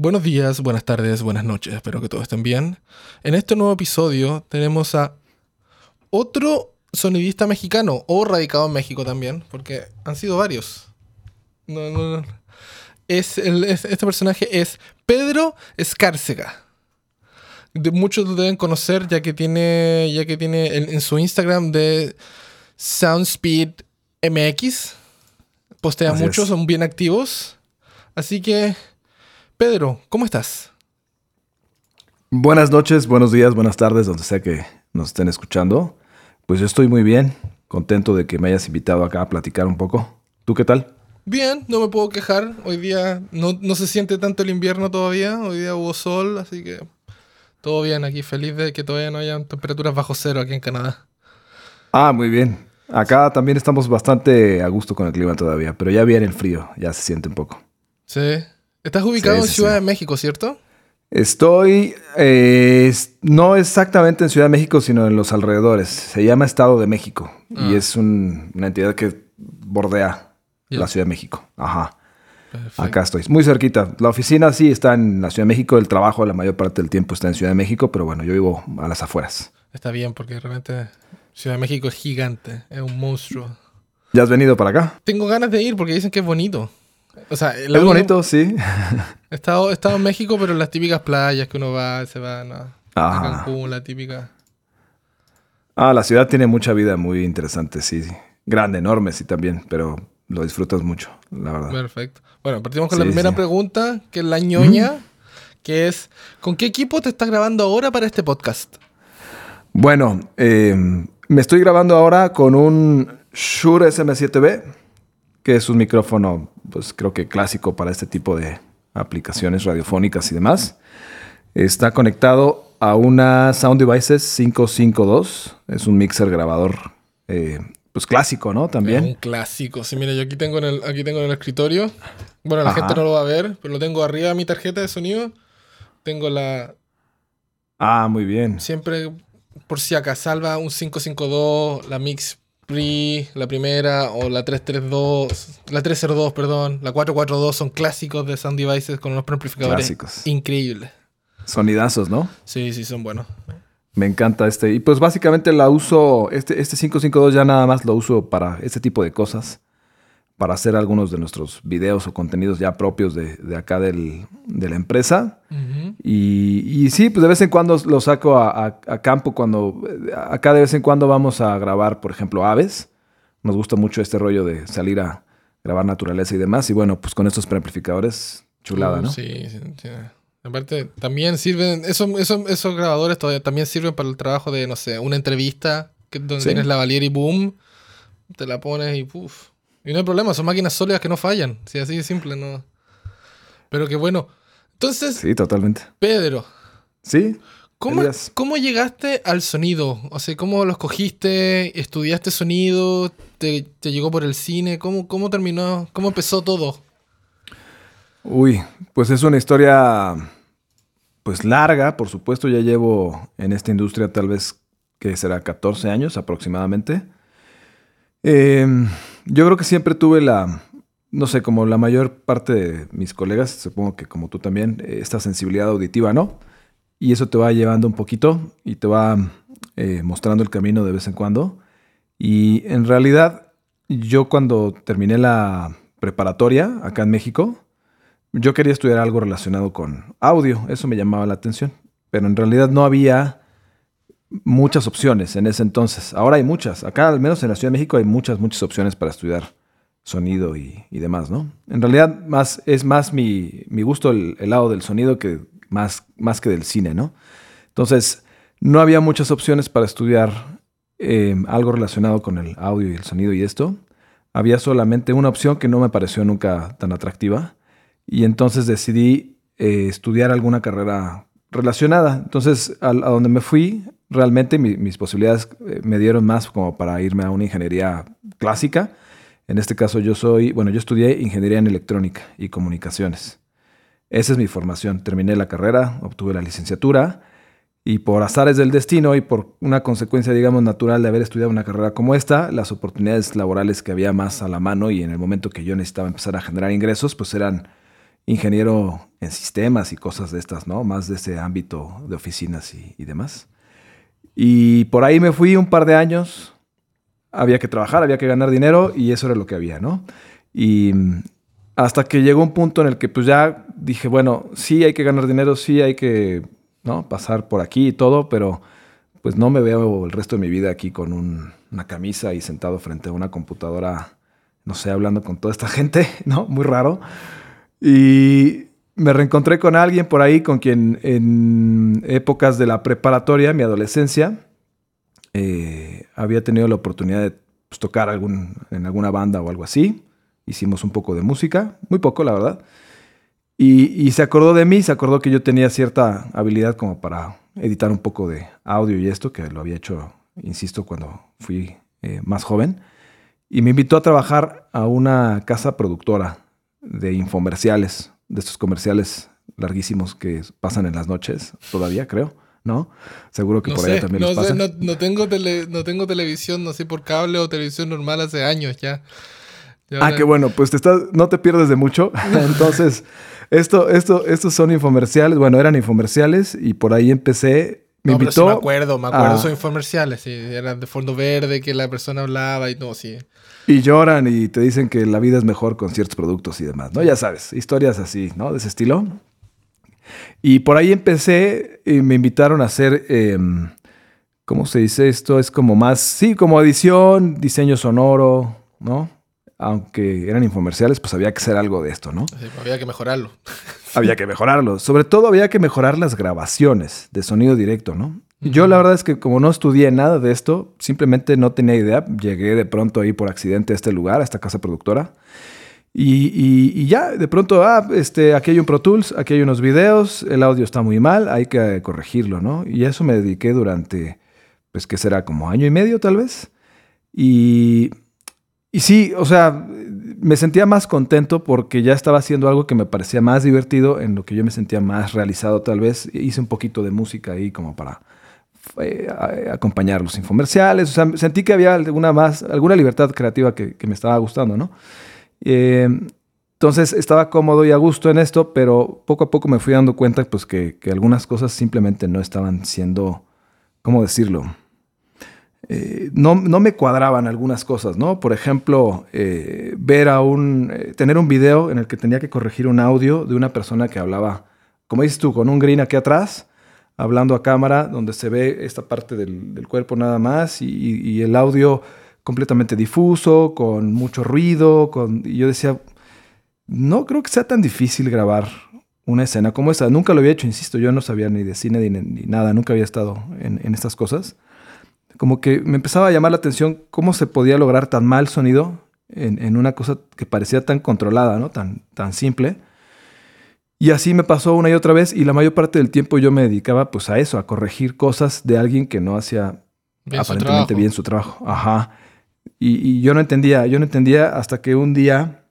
Buenos días, buenas tardes, buenas noches, espero que todos estén bien. En este nuevo episodio tenemos a otro sonidista mexicano o radicado en México también, porque han sido varios. No, no, no. Es el- es- este personaje es Pedro Escárcega. De- muchos lo deben conocer ya que tiene, ya que tiene en, en su Instagram de Soundspeed MX. Postea Así mucho, es. son bien activos. Así que, Pedro, ¿cómo estás? Buenas noches, buenos días, buenas tardes, donde sea que nos estén escuchando. Pues yo estoy muy bien, contento de que me hayas invitado acá a platicar un poco. ¿Tú qué tal? Bien, no me puedo quejar. Hoy día no, no se siente tanto el invierno todavía. Hoy día hubo sol, así que todo bien aquí. Feliz de que todavía no hayan temperaturas bajo cero aquí en Canadá. Ah, muy bien. Acá también estamos bastante a gusto con el clima todavía, pero ya viene el frío, ya se siente un poco. Sí. Estás ubicado Sí, en Ciudad sí. de México, ¿cierto? Estoy eh, es- no exactamente en Ciudad de México, sino en los alrededores. Se llama Estado de México Ah. y es un- una entidad que bordea la Ciudad de México. Ajá. Perfecto. Acá estoy, muy cerquita. La oficina sí está en la Ciudad de México, el trabajo la mayor parte del tiempo está en Ciudad de México, pero bueno, yo vivo a las afueras. Está bien, porque realmente Ciudad de México es gigante. Es un monstruo. ¿Ya has venido para acá? Tengo ganas de ir porque dicen que es bonito. O sea, es bonito, sí. He estado, he estado en México, pero en las típicas playas que uno va, se va ¿no? a Ajá. Cancún, la típica. Ah, la ciudad tiene mucha vida muy interesante, sí. Grande, enorme, sí también, pero lo disfrutas mucho, la verdad. Perfecto. Bueno, partimos con la primera sí. pregunta, que es la ñoña, que es, ¿con qué equipo te estás grabando ahora para este podcast? Bueno, eh, me estoy grabando ahora con un Shure SM7B, que es un micrófono, pues creo que clásico para este tipo de aplicaciones radiofónicas y demás. Está conectado a una Sound Devices 552. Es un mixer grabador, eh, pues clásico, ¿no? Es un También. clásico. Sí, mira, yo aquí tengo en el, aquí tengo en el escritorio. Bueno, la Ajá. gente no lo va a ver, pero lo tengo arriba de mi tarjeta de sonido. Tengo la, Ah, muy bien. siempre, por si acá salva un 552, la Mix Pre, la primera, o la 332, la 302, perdón, la 442 son clásicos de Sound Devices con unos preamplificadores Clásicos. increíbles. Sonidazos, ¿no? Sí, sí, son buenos. Me encanta este. Y pues básicamente la uso, este, este 552 ya nada más lo uso para este tipo de cosas. Para hacer algunos de nuestros videos o contenidos ya propios de, de acá del- de la empresa. Y, y sí, pues de vez en cuando lo saco a, a- a campo cuando... Acá de vez en cuando vamos a grabar, por ejemplo, aves. Nos gusta mucho este rollo de salir a grabar naturaleza y demás. Y bueno, pues con estos preamplificadores, chulada, Uh, ¿no? Sí, sí, sí. Aparte, también sirven, esos, esos, esos grabadores todavía también sirven para el trabajo de, no sé, una entrevista, que, donde Sí. tienes la Valier y boom, te la pones y puf. Y no hay problema, son máquinas sólidas que no fallan. Sí, así de simple, ¿no? Pero que bueno. Entonces, Sí, totalmente. Pedro, Sí, ¿cómo. ¿cómo llegaste al sonido? O sea, ¿cómo lo escogiste? ¿Estudiaste sonido? ¿Te, te llegó por el cine? ¿Cómo, ¿Cómo terminó? ¿Cómo empezó todo? Uy, pues es una historia pues larga, por supuesto, ya llevo en esta industria tal vez que será 14 años aproximadamente. Eh, yo creo que siempre tuve la, no sé, como la mayor parte de mis colegas, supongo que como tú también, eh, esta sensibilidad auditiva, ¿no? Y eso te va llevando un poquito y te va eh, mostrando el camino de vez en cuando. Y en realidad, yo cuando terminé la preparatoria acá en México, yo quería estudiar algo relacionado con audio, eso me llamaba la atención, pero en realidad no había muchas opciones en ese entonces. Ahora hay muchas, acá al menos en la Ciudad de México hay muchas, muchas opciones para estudiar sonido y, demás, ¿no? En realidad más, es más mi, gusto el, el lado del sonido que más, más que del cine, ¿no? Entonces, no había muchas opciones para estudiar eh, algo relacionado con el audio y el sonido y esto. Había solamente una opción que no me pareció nunca tan atractiva y entonces decidí eh, estudiar alguna carrera relacionada. Entonces, a, donde me fui, realmente mi- mis posibilidades eh, me dieron más como para irme a una ingeniería clásica. En este caso yo soy, bueno, yo estudié ingeniería en electrónica y comunicaciones. Esa es mi formación. Terminé la carrera, obtuve la licenciatura y por azares del destino y por una consecuencia, digamos, natural de haber estudiado una carrera como esta, las oportunidades laborales que había más a la mano y en el momento que yo necesitaba empezar a generar ingresos, pues eran ingeniero en sistemas y cosas de estas, ¿no? Más de ese ámbito de oficinas y, y demás. Y por ahí me fui un par de años. Había que trabajar, había que ganar dinero y eso era lo que había, ¿no? Y mm, hasta que llegó un punto en el que pues ya dije, bueno, sí hay que ganar dinero, sí hay que, ¿no? Pasar por aquí y todo, pero pues no me veo el resto de mi vida aquí con un- una camisa y sentado frente a una computadora, no sé, hablando con toda esta gente, ¿no? Muy raro. Y me reencontré con alguien por ahí con quien en épocas de la preparatoria, mi adolescencia, eh, había tenido la oportunidad de pues, tocar algún, en alguna banda o algo así. Hicimos un poco de música, muy poco, la verdad. Y, se acordó de mí, se acordó que yo tenía cierta habilidad como para editar un poco de audio y esto, que lo había hecho, insisto, cuando fui eh, más joven. Y me invitó a trabajar a una casa productora de infomerciales, de estos comerciales larguísimos que pasan en las noches, todavía creo, ¿no? Seguro que No por sé, allá también no, les sé pasan. no, no tengo tele- no tengo televisión, no sé por cable o televisión normal hace años ya. Ah, qué bueno, pues te estás, no te pierdes de mucho. Entonces, esto, esto, estos son infomerciales. Bueno, eran infomerciales y por ahí empecé. Me No, pero sí invitó. me acuerdo, me acuerdo, son infomerciales, sí, eran de fondo verde, que la persona hablaba y no, sí. Y lloran y te dicen que la vida es mejor con ciertos productos y demás, ¿no? Ya sabes, historias así, ¿no? De ese estilo. Y por ahí empecé y me invitaron a hacer, em, ¿cómo se dice esto? Es como más, sí, como edición, diseño sonoro, ¿no? Aunque eran infomerciales, pues había que hacer algo de esto, ¿no? Así, había que mejorarlo. Había que mejorarlo. Sobre todo había que mejorar las grabaciones de sonido directo, ¿no? Yo la verdad es que como no estudié nada de esto, simplemente no tenía idea. Llegué de pronto ahí por accidente a este lugar, a esta casa productora. Y, y- y ya, de pronto, ah, este, aquí hay un Pro Tools, aquí hay unos videos, el audio está muy mal, hay que corregirlo, ¿no? Y a eso me dediqué durante, pues, ¿qué será? Como año y medio, tal vez. Y, y sí, o sea, me sentía más contento porque ya estaba haciendo algo que me parecía más divertido, en lo que yo me sentía más realizado tal vez. Hice un poquito de música ahí como para eh, a- acompañar los infomerciales. O sentí que había alguna, más, alguna libertad creativa que, me estaba gustando, ¿no? Eh, entonces estaba cómodo y a gusto en esto, pero poco a poco me fui dando cuenta pues, que, algunas cosas simplemente no estaban siendo, ¿cómo decirlo? Eh, no, no me cuadraban algunas cosas, ¿no? Por ejemplo, eh, ver a un, tener un video en el que tenía que corregir un audio de una persona que hablaba, como dices tú, con un green aquí atrás, hablando a cámara, donde se ve esta parte del, del cuerpo nada más y, y el audio completamente difuso, con mucho ruido, con, y yo decía, no creo que sea tan difícil grabar una escena como esa. Nunca lo había hecho, insisto, yo no sabía ni de cine ni, ni nada, nunca había estado en, en estas cosas como que me empezaba a llamar la atención cómo se podía lograr tan mal sonido en, en una cosa que parecía tan controlada, ¿no? Tan, tan simple. Y así me pasó una y otra vez y la mayor parte del tiempo yo me dedicaba pues a eso, a corregir cosas de alguien que no hacía Bien aparentemente bien su trabajo. Ajá. Y, y yo no entendía, yo no entendía hasta que un día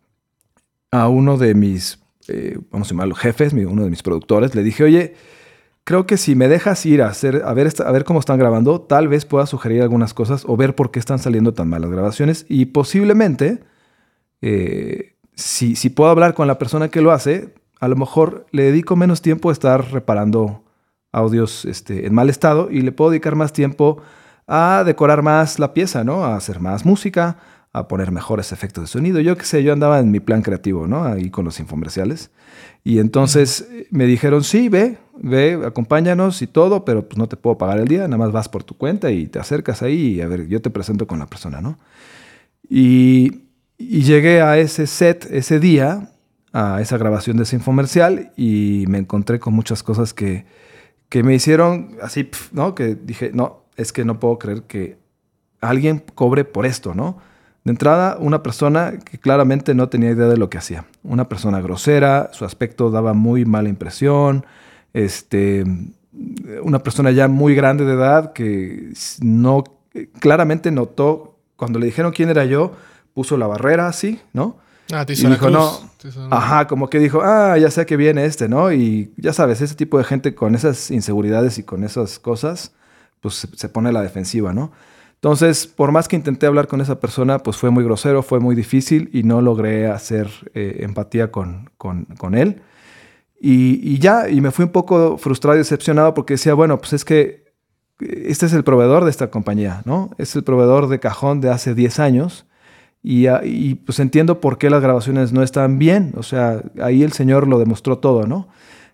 a uno de mis, eh, vamos a llamarlo jefes, uno de mis productores, le dije, oye, creo que si me dejas ir a hacer, a ver, a ver cómo están grabando, tal vez pueda sugerir algunas cosas o ver por qué están saliendo tan mal las grabaciones y posiblemente, eh, si, si puedo hablar con la persona que lo hace, a lo mejor le dedico menos tiempo a estar reparando audios este, en mal estado y le puedo dedicar más tiempo a decorar más la pieza, ¿no? A hacer más música, a poner mejores efectos de sonido. Yo qué sé, yo andaba en mi plan creativo, ¿no? Ahí con los infomerciales. Y entonces eh, me dijeron, sí, ve, ve, acompáñanos y todo, pero pues no te puedo pagar el día, nada más vas por tu cuenta y te acercas ahí y a ver, yo te presento con la persona, ¿no? Y, y llegué a ese set ese día, a esa grabación de ese infomercial y me encontré con muchas cosas que, que me hicieron así, ¿no? Que dije, no, es que no puedo creer que alguien cobre por esto, ¿no? De entrada, una persona que claramente no tenía idea de lo que hacía. Una persona grosera, su aspecto daba muy mala impresión. Este, una persona ya muy grande de edad que no claramente notó cuando le dijeron quién era yo, puso la barrera así, ¿no? Ah, Y dijo, no. Ajá, como que dijo, ah, ya sé que viene este, ¿no? Y ya sabes, ese tipo de gente con esas inseguridades y con esas cosas, pues se, se pone a la defensiva, ¿no? Entonces, por más que intenté hablar con esa persona, pues fue muy grosero, fue muy difícil y no logré hacer eh, empatía con, con, con él. Y, y, ya, y me fui un poco frustrado y decepcionado porque decía, bueno, pues es que este es el proveedor de esta compañía, ¿no? Es el proveedor de cajón de hace 10 años. Y, y, pues entiendo por qué las grabaciones no están bien. O sea, ahí el señor lo demostró todo, ¿no?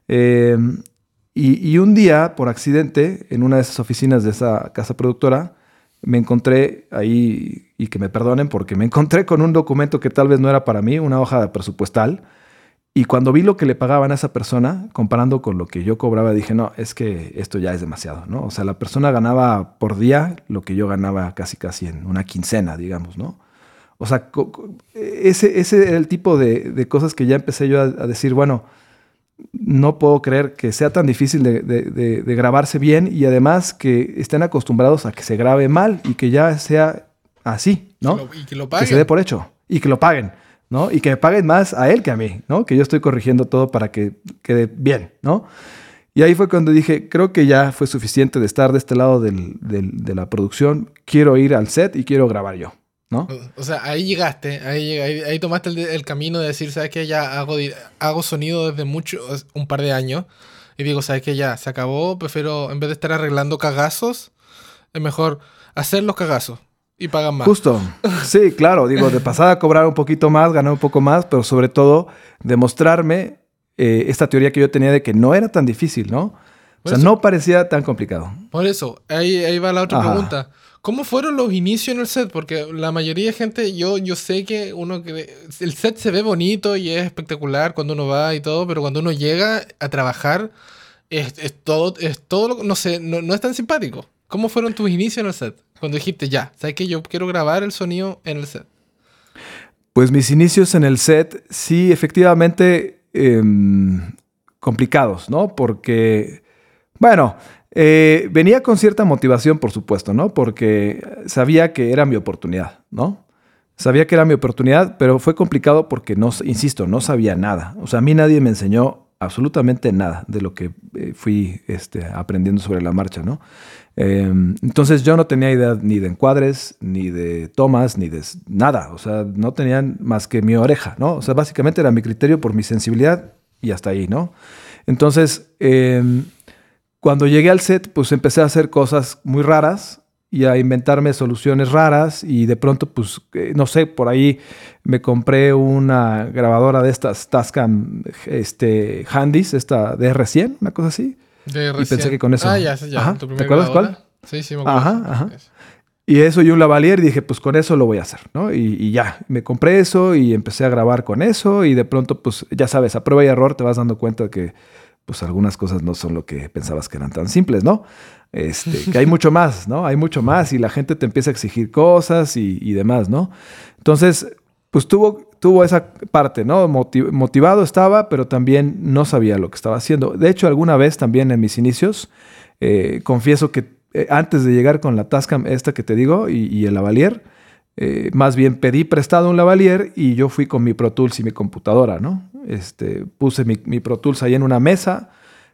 Eh, y, y, un día, por accidente, en una de esas oficinas de esa casa productora, me encontré ahí, y que me perdonen porque me encontré con un documento que tal vez no era para mí, una hoja presupuestal. Y cuando vi lo que le pagaban a esa persona, comparando con lo que yo cobraba, dije, no, es que esto ya es demasiado, ¿no? O sea, la persona ganaba por día lo que yo ganaba casi casi en una quincena, digamos, ¿no? O sea, ese, ese era el tipo de, de cosas que ya empecé yo a, a, decir, bueno, no puedo creer que sea tan difícil de, de, de, grabarse bien y además que estén acostumbrados a que se grabe mal y que ya sea así, ¿no? Y que lo, y que lo paguen. Que se dé por hecho y que lo paguen. ¿no? Y que me paguen más a él que a mí, ¿no? Que yo estoy corrigiendo todo para que quede bien, ¿no? Y ahí fue cuando dije, creo que ya fue suficiente de estar de este lado del, del, de la producción, quiero ir al set y quiero grabar yo, ¿no? O sea, ahí llegaste, ahí, ahí, ahí tomaste el, el, camino de decir, ¿sabes qué? Ya hago, hago sonido desde mucho, un par de años. Y digo, ¿sabes qué? Ya, se acabó, prefiero, en vez de estar arreglando cagazos, es mejor hacer los cagazos y pagan más. Justo. Sí, claro. Digo, de pasada cobrar un poquito más, ganar un poco más, pero sobre todo demostrarme eh, esta teoría que yo tenía de que no era tan difícil, ¿no? O sea, eso, no parecía tan complicado. Por eso, ahí, ahí va la otra Ajá. pregunta. ¿Cómo fueron los inicios en el set? Porque la mayoría de gente, yo, yo sé que uno el set se ve bonito y es espectacular cuando uno va y todo, pero cuando uno llega a trabajar, es, todo, es todo, no sé, no, es tan simpático. ¿Cómo fueron tus inicios en el set? Cuando dijiste, ya, ¿sabes que yo quiero grabar el sonido en el set? Pues mis inicios en el set, sí, efectivamente, eh, complicados, ¿no? Porque, bueno, eh, venía con cierta motivación, por supuesto, ¿no? Porque sabía que era mi oportunidad, ¿no? Sabía que era mi oportunidad, pero fue complicado porque, no, insisto, no sabía nada. O sea, a mí nadie me enseñó absolutamente nada de lo que eh, fui este, aprendiendo sobre la marcha, ¿no? Eh, entonces yo no tenía idea ni de encuadres, ni de tomas, ni de nada. O sea, no tenían más que mi oreja, ¿no? O sea, básicamente era mi criterio por mi sensibilidad y hasta ahí, ¿no? Entonces, eh, cuando llegué al set, pues empecé a hacer cosas muy raras y a inventarme soluciones raras y de pronto, pues, eh, no sé, por ahí me compré una grabadora de estas Tascam este, Handys, esta DR100, una cosa así. De y pensé que con eso. Ah, ya, ya. Ajá. ¿Te acuerdas cuál? Sí, sí, me acuerdo. Ajá, ajá. Y eso y un lavalier y dije, pues con eso lo voy a hacer, ¿no? Y, y, ya, me compré eso y empecé a grabar con eso y de pronto, pues ya sabes, a prueba y error te vas dando cuenta que pues algunas cosas no son lo que pensabas que eran tan simples, ¿no? Este, que hay mucho más, ¿no? Hay mucho más y la gente te empieza a exigir cosas y, y demás, ¿no? Entonces, pues tuvo, tuvo esa parte, ¿no? Motivado estaba, pero también no sabía lo que estaba haciendo. De hecho, alguna vez también en mis inicios, eh, confieso que eh, antes de llegar con la Tascam esta que te digo y, y el lavalier, eh, más bien pedí prestado un lavalier y yo fui con mi Pro Tools y mi computadora, ¿no? Este, puse mi, mi Pro Tools ahí en una mesa,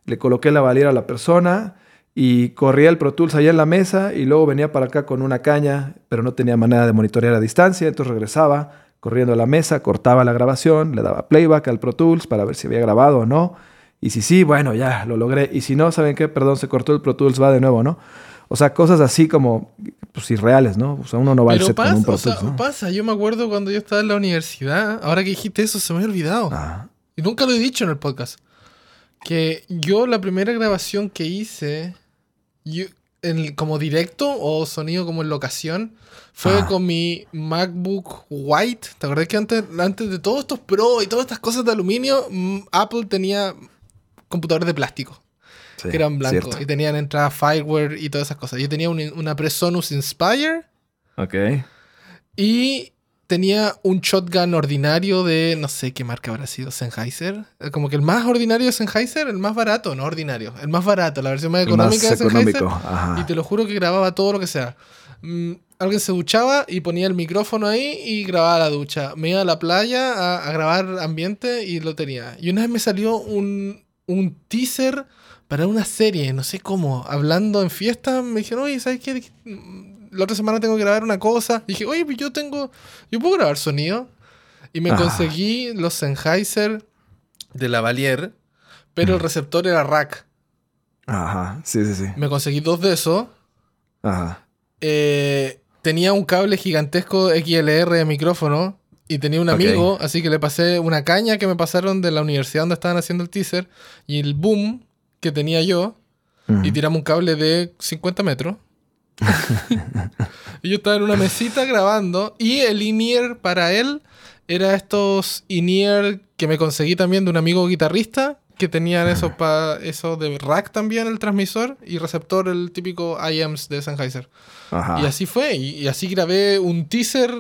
le coloqué el lavalier a la persona y corría el Pro Tools allá en la mesa y luego venía para acá con una caña, pero no tenía manera de monitorear a distancia, entonces regresaba corriendo a la mesa, cortaba la grabación, le daba playback al Pro Tools para ver si había grabado o no. Y si sí, bueno, ya lo logré. Y si no, ¿saben qué? Perdón, se cortó el Pro Tools, va de nuevo, ¿no? O sea, cosas así como pues, irreales, ¿no? O sea, uno no va Pero al set pasa, con un Pro o sea, ¿no? pasa. Yo me acuerdo cuando yo estaba en la universidad. Ahora que dijiste eso, se me había olvidado. Ah, Y nunca lo he dicho en el podcast. Que yo la primera grabación que hice yo- en- como directo o sonido como en locación fue Ah. con mi MacBook White. ¿Te acordás que antes, antes de todos estos Pro y todas estas cosas de aluminio, Apple tenía computadores de plástico sí, que eran blancos cierto. y tenían entrada Fireware y todas esas cosas. Yo tenía un- una Presonus Inspire Ok. y tenía un shotgun ordinario de no sé qué marca habrá sido, Sennheiser. Eh, Como que el más ordinario de Sennheiser, el más barato, no ordinario, el más barato, la versión más económica más de Sennheiser. Y te lo juro que grababa todo lo que sea. Mm, alguien se duchaba y ponía el micrófono ahí y grababa la ducha. Me iba a la playa a, a grabar ambiente y lo tenía. Y una vez me salió un, un teaser para una serie, no sé cómo, hablando en fiesta, me dijeron, oye, ¿sabes qué? La otra semana tengo que grabar una cosa. dije, oye, yo tengo, yo puedo grabar sonido. Y me conseguí los Sennheiser de la Valier, pero el receptor era rack. Ajá, sí, sí, sí. Me conseguí dos de esos. Ajá. Eh, tenía un cable gigantesco XLR de micrófono y tenía un amigo, así que le pasé una caña que me pasaron de la universidad donde estaban haciendo el teaser y el boom que tenía yo y tiramos un cable de 50 metros. y yo estaba en una mesita grabando y el in-ear para él era estos in-ear que me conseguí también de un amigo guitarrista que tenían esos pa eso de rack también el transmisor y receptor el típico IAMS de Sennheiser. Ajá. Y así fue, y, y así grabé un teaser.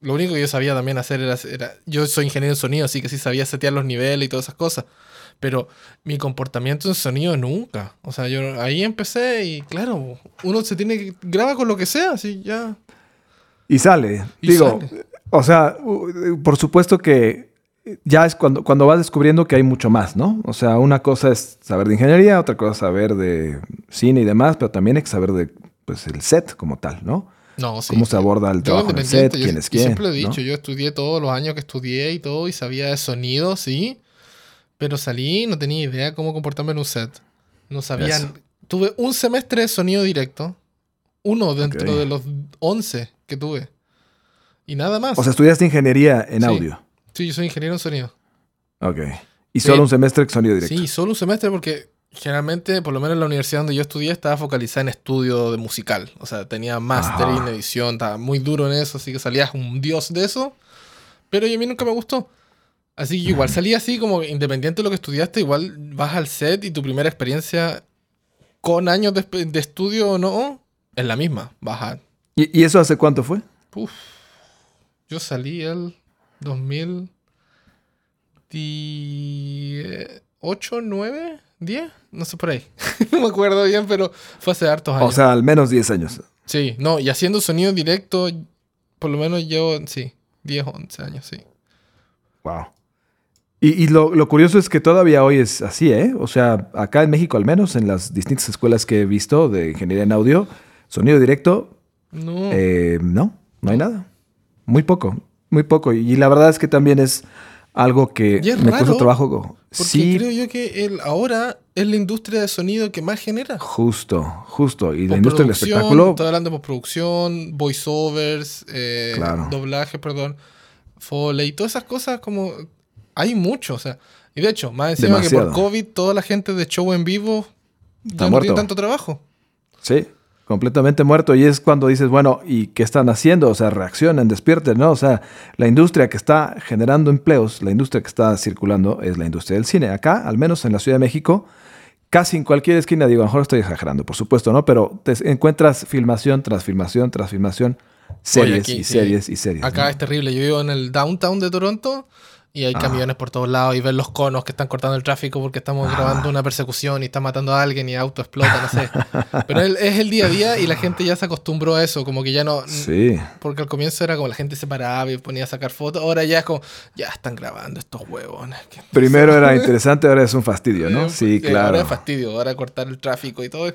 Lo único que yo sabía también hacer era, era- Yo soy ingeniero en sonido, así que sí sabía setear los niveles y todas esas cosas. Pero mi comportamiento en sonido nunca. O sea, yo ahí empecé y claro, uno se tiene que. graba con lo que sea, así ya. Y sale. Y Digo, sale. o sea, por supuesto que ya es cuando, cuando vas descubriendo que hay mucho más, ¿no? O sea, una cosa es saber de ingeniería, otra cosa es saber de cine y demás, pero también hay que saber de pues, el set como tal, ¿no? No, sí. Cómo se aborda el Yo trabajo en el set, yo, quién es yo quién. siempre lo he ¿no? dicho, yo estudié todos los años que estudié y todo y sabía de sonido, sí. Pero salí y no tenía idea cómo comportarme en un set. No sabía. Eso. Tuve un semestre de sonido directo. Uno dentro de los 11 que tuve. Y nada más. O sea, estudiaste ingeniería en Sí. audio. sí, yo soy ingeniero en sonido. Ok. Y Sí. solo un semestre de sonido directo. Sí, solo un semestre porque generalmente, por lo menos en la universidad donde yo estudié, estaba focalizada en estudio de musical. O sea, tenía mastering, Ajá. edición, estaba muy duro en eso, así que salías un dios de eso. Pero a mí nunca me gustó. Así que igual salí así como independiente de lo que estudiaste, igual vas al set y tu primera experiencia con años de, de estudio o no, es la misma. Vas a... ¿Y, y eso hace cuánto fue? Uf, yo salí el 2008, 9, 10, no sé por ahí. no me acuerdo bien, pero fue hace hartos años. O sea, al menos 10 años. sí, no, y haciendo sonido directo, por lo menos llevo, sí, 10, 11 años, sí. Wow. Y, y lo, lo curioso es que todavía hoy es así, ¿eh? O sea, acá en México al menos, en las distintas escuelas que he visto de ingeniería en audio, sonido directo, No, eh, no, no hay nada. Muy poco, muy poco. Y la verdad es que también es algo que Y es me cuesta trabajo. porque Sí, creo yo que el, ahora es la industria de sonido que más genera. justo, justo. Y la industria del espectáculo, Estoy hablando de postproducción, voiceovers, eh, Claro. doblaje, perdón, foley, todas esas cosas como... Hay mucho, o sea... Y de hecho, más encima que por COVID toda la gente de show en vivo ya Está no muerto. tiene tanto trabajo. sí, completamente muerto. Y es cuando dices, bueno, ¿y qué están haciendo? O sea, reaccionan, despierten, ¿no? O sea, la industria que está generando empleos, la industria que está circulando es la industria del cine. Acá, al menos en la Ciudad de México, casi en cualquier esquina, digo, a lo mejor estoy exagerando, por supuesto, ¿no? Pero te encuentras filmación tras filmación tras filmación, series aquí, y series y series. Acá ¿no? es terrible. Yo vivo en el downtown de Toronto y hay Ah. camiones por todos lados y ves los conos que están cortando el tráfico porque estamos Ah. grabando una persecución y están matando a alguien y auto explota, no sé. Pero es el día a día y la gente ya se acostumbró a eso, como que ya no... Sí. Porque al comienzo era como la gente se paraba y ponía a sacar fotos. Ahora ya es como, ya están grabando estos huevones. Primero era interesante, ahora es un fastidio, ¿no? Sí, claro. Ahora es fastidio, ahora cortar el tráfico y todo.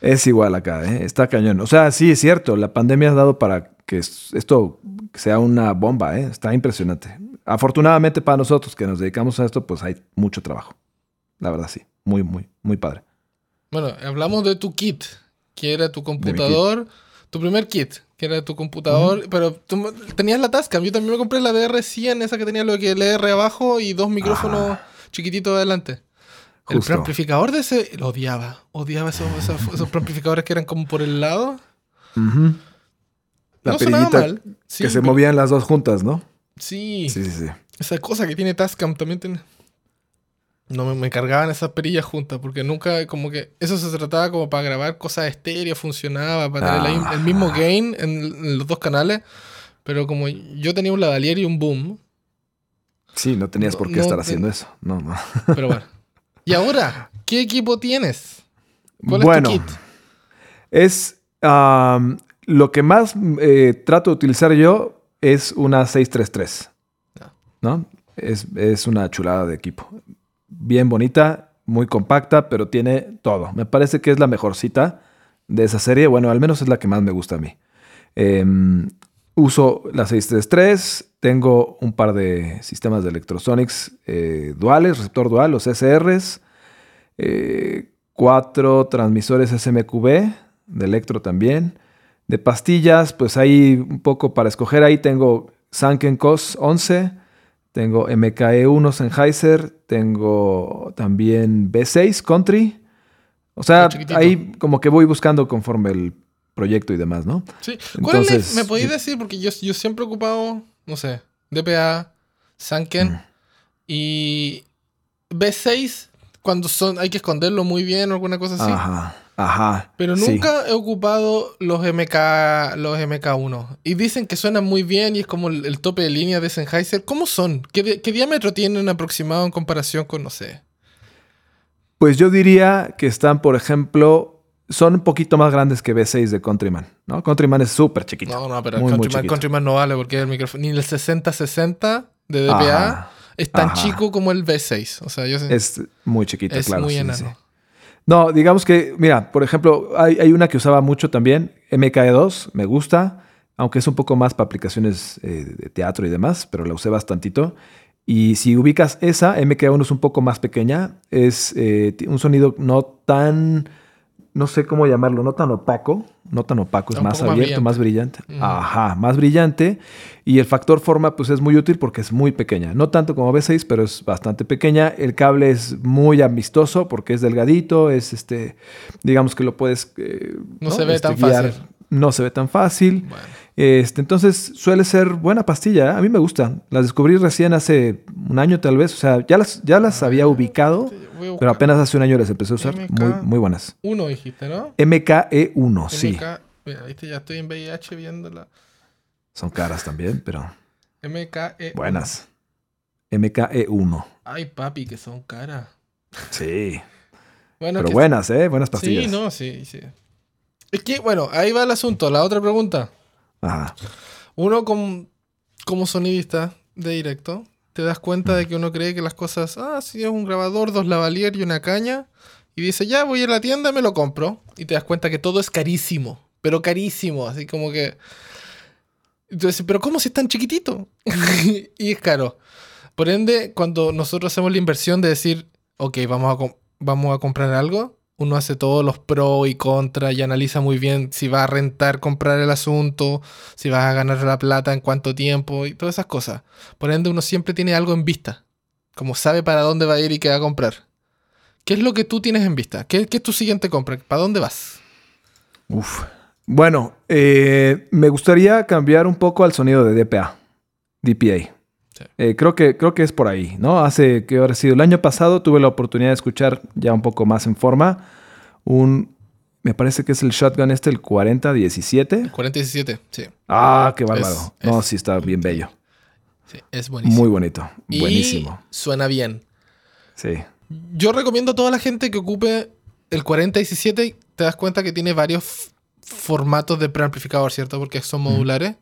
Es igual acá, ¿eh? está cañón. O sea, sí es cierto, la pandemia ha dado para que es- esto sea una bomba, ¿eh? está impresionante. Afortunadamente para nosotros que nos dedicamos a esto, pues hay mucho trabajo. La verdad, sí. Muy, muy, muy padre. Bueno, hablamos de tu kit, que era tu computador, tu primer kit, que era tu computador, pero tú tenías la Tascam. Yo también me compré la DR100, esa que tenía lo que LR abajo y dos micrófonos chiquititos adelante. El Ah. Justo. preamplificador de ese lo odiaba. Odiaba esos, esos, esos preamplificadores que eran como por el lado. Ujú. La no sonaba perillita mal. Sí, que se pero- movían las dos juntas, ¿no? Sí, Sí, sí, sí. esa cosa que tiene Tascam también tiene. No me, me cargaban esas perillas juntas porque nunca, como que eso se trataba como para grabar cosas estéreo, funcionaba, para tener la- Ah. el mismo gain en, en los dos canales. Pero como yo tenía un lavalier y un boom, Sí, no tenías por qué no estar haciendo eso. No, no. pero bueno. ¿Y ahora? ¿Qué equipo tienes? ¿Cuál bueno, es tu kit? es am, lo que más eh, trato de utilizar yo es una 633. Ah. ¿No? Es, es una chulada de equipo. bien bonita, muy compacta, pero tiene todo. Me parece que es la mejorcita de esa serie. Bueno, al menos es la que más me gusta a mí. Em, uso la 633, tengo un par de sistemas de Electrosonics eh, duales, receptor dual, los SRs, eh, cuatro transmisores SMQB de Electro también. De pastillas, pues hay un poco para escoger. Ahí tengo Sanken COS 11, tengo MKE1 Sennheiser, tengo también B6 Country. O sea, ahí como que voy buscando conforme el proyecto y demás, ¿no? Sí. ¿Cuál es, ¿Me podéis decir? Porque yo, yo siempre he ocupado, no sé, DPA, Sanken mm. y B6 cuando son, hay que esconderlo muy bien o alguna cosa así. Ajá. Ajá. Pero nunca he ocupado los MK, los MK1. Y dicen que suenan muy bien y es como el, tope de línea de Sennheiser. ¿Cómo son? ¿Qué, diámetro tienen aproximado en comparación con, no sé? Pues yo diría que están, por ejemplo, son un poquito más grandes que B6 de Countryman, ¿no? Countryman es súper chiquito. No, no, pero el Countryman, no vale porque el micrófono, ni el 6060 de DPA es tan chico como el B6. O sea, yo Es muy chiquito, es claro. muy enano. No, digamos que, mira, por ejemplo, hay, una que usaba mucho también, MKE2, me gusta, aunque es un poco más para aplicaciones eh, de teatro y demás, pero la usé bastantito. Y si ubicas esa, MKE1 es un poco más pequeña, es eh, un sonido no tan no sé cómo llamarlo, no tan opaco, no tan opaco, es más abierto, más brillante. Ajá, más brillante. Y el factor forma, pues es muy útil porque es muy pequeña. No tanto como B6, pero es bastante pequeña. El cable es muy amistoso porque es delgadito, es este, digamos que lo puedes. Eh, no, se ve este, tan fácil. No se ve tan fácil. Este, entonces suele ser buena pastilla. ¿eh? A mí me gusta. Las descubrí recién hace un año tal vez. O sea, ya las, ya las había ah, ubicado. Pero apenas hace un año les empecé a usar. muy, muy buenas. Uno dijiste, ¿no? MKE1, sí. Mira, viste, ya estoy en VIH viéndola. Son caras también, pero. MKE. Buenas. MKE1. Ay, papi, que son caras. Sí. pero buenas, ¿eh? Buenas pastillas. Sí, no, sí, sí. Es que, bueno, ahí va el asunto. La otra pregunta. Ajá. Uno como, como sonidista de directo te das cuenta de que uno cree que las cosas, ah, sí, es un grabador, dos lavalier y una caña. Y dice, ya voy a la tienda, me lo compro. Y te das cuenta que todo es carísimo, pero carísimo, así como que... Entonces, pero ¿cómo si es tan chiquitito? y es caro. Por ende, cuando nosotros hacemos la inversión de decir, ok, vamos a, vamos a comprar algo, uno hace todos los pros y contras y analiza muy bien si va a rentar comprar el asunto, si vas a ganar la plata en cuánto tiempo y todas esas cosas. Por ende, uno siempre tiene algo en vista, como sabe para dónde va a ir y qué va a comprar. ¿Qué es lo que tú tienes en vista? ¿Qué, es tu siguiente compra? ¿Para dónde vas? Uf. Bueno, eh, me gustaría cambiar un poco al sonido de DPA, DPA. Eh, creo, que, creo que es por ahí, ¿no? Hace que haber sido el año pasado tuve la oportunidad de escuchar ya un poco más en forma un, me parece que es el shotgun este, el 4017. 4017, sí. Ah, qué bárbaro. no, sí está bien bello. Sí, es buenísimo. Muy bonito, buenísimo. suena bien. Sí. Yo recomiendo a toda la gente que ocupe el 4017, te das cuenta que tiene varios formatos de preamplificador, ¿cierto? Porque son modulares.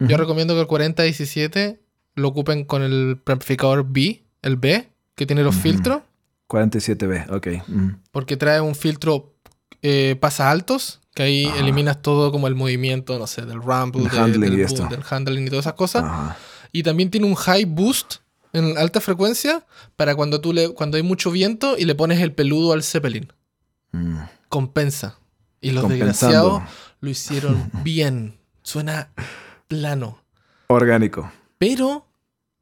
Yo recomiendo que el 4017 lo ocupen con el preamplificador B, el B, que tiene los filtros. 47B, ok. Porque trae un filtro eh, pasa altos, que ahí eliminas todo como el movimiento, no sé, del rumble, del, handling, y del handling y todas esas cosas. Y también tiene un high boost en alta frecuencia para cuando tú le, cuando hay mucho viento y le pones el peludo al Zeppelin. Mm. Compensa. Y los desgraciados lo hicieron bien. Suena plano. Orgánico. Pero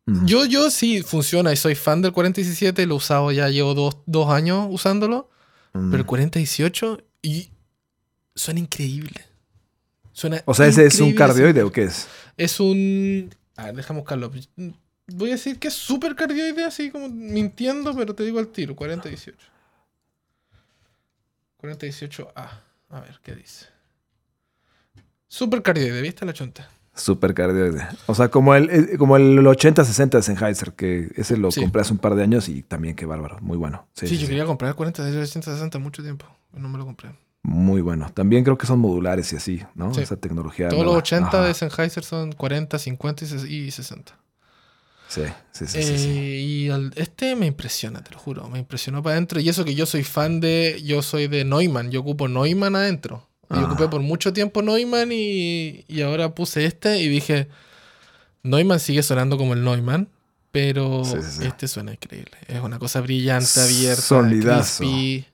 mm. yo, yo sí funciona y soy fan del 4017, lo he usado ya, llevo dos, años usándolo. Mm. Pero el 4018 y suena increíble. Suena o sea, ¿ese es un cardioide o qué es? Es un... A ver, déjame buscarlo. Voy a decir que es súper cardioide, así como mintiendo, pero te digo al tiro, 4018. 4018A. A ver, ¿qué dice? Super cardioide, ¿viste la chonta? Super cardioide. O sea, como el, eh, como el 80-60 de Sennheiser, que ese lo compré hace un par de años y también qué bárbaro. Muy bueno. Sí, yo quería comprar el 40 80-60 mucho tiempo. No me lo compré. Muy bueno. También creo que son modulares y así, ¿no? Esa tecnología. Todos los 80 de Sennheiser son 40, 50 y 60. Sí, sí, sí. Eh, sí, sí. Y este me impresiona, te lo juro. Me impresionó para adentro. Y eso que yo soy fan de. Yo soy de Neumann. Yo ocupo Neumann adentro. Yo Ah. ocupé por mucho tiempo Neumann y, y ahora puse este y dije. Neumann sigue sonando como el Neumann. Pero Sí, sí, sí. este suena increíble. Es una cosa brillante, abierta, Sonidazo. crispy.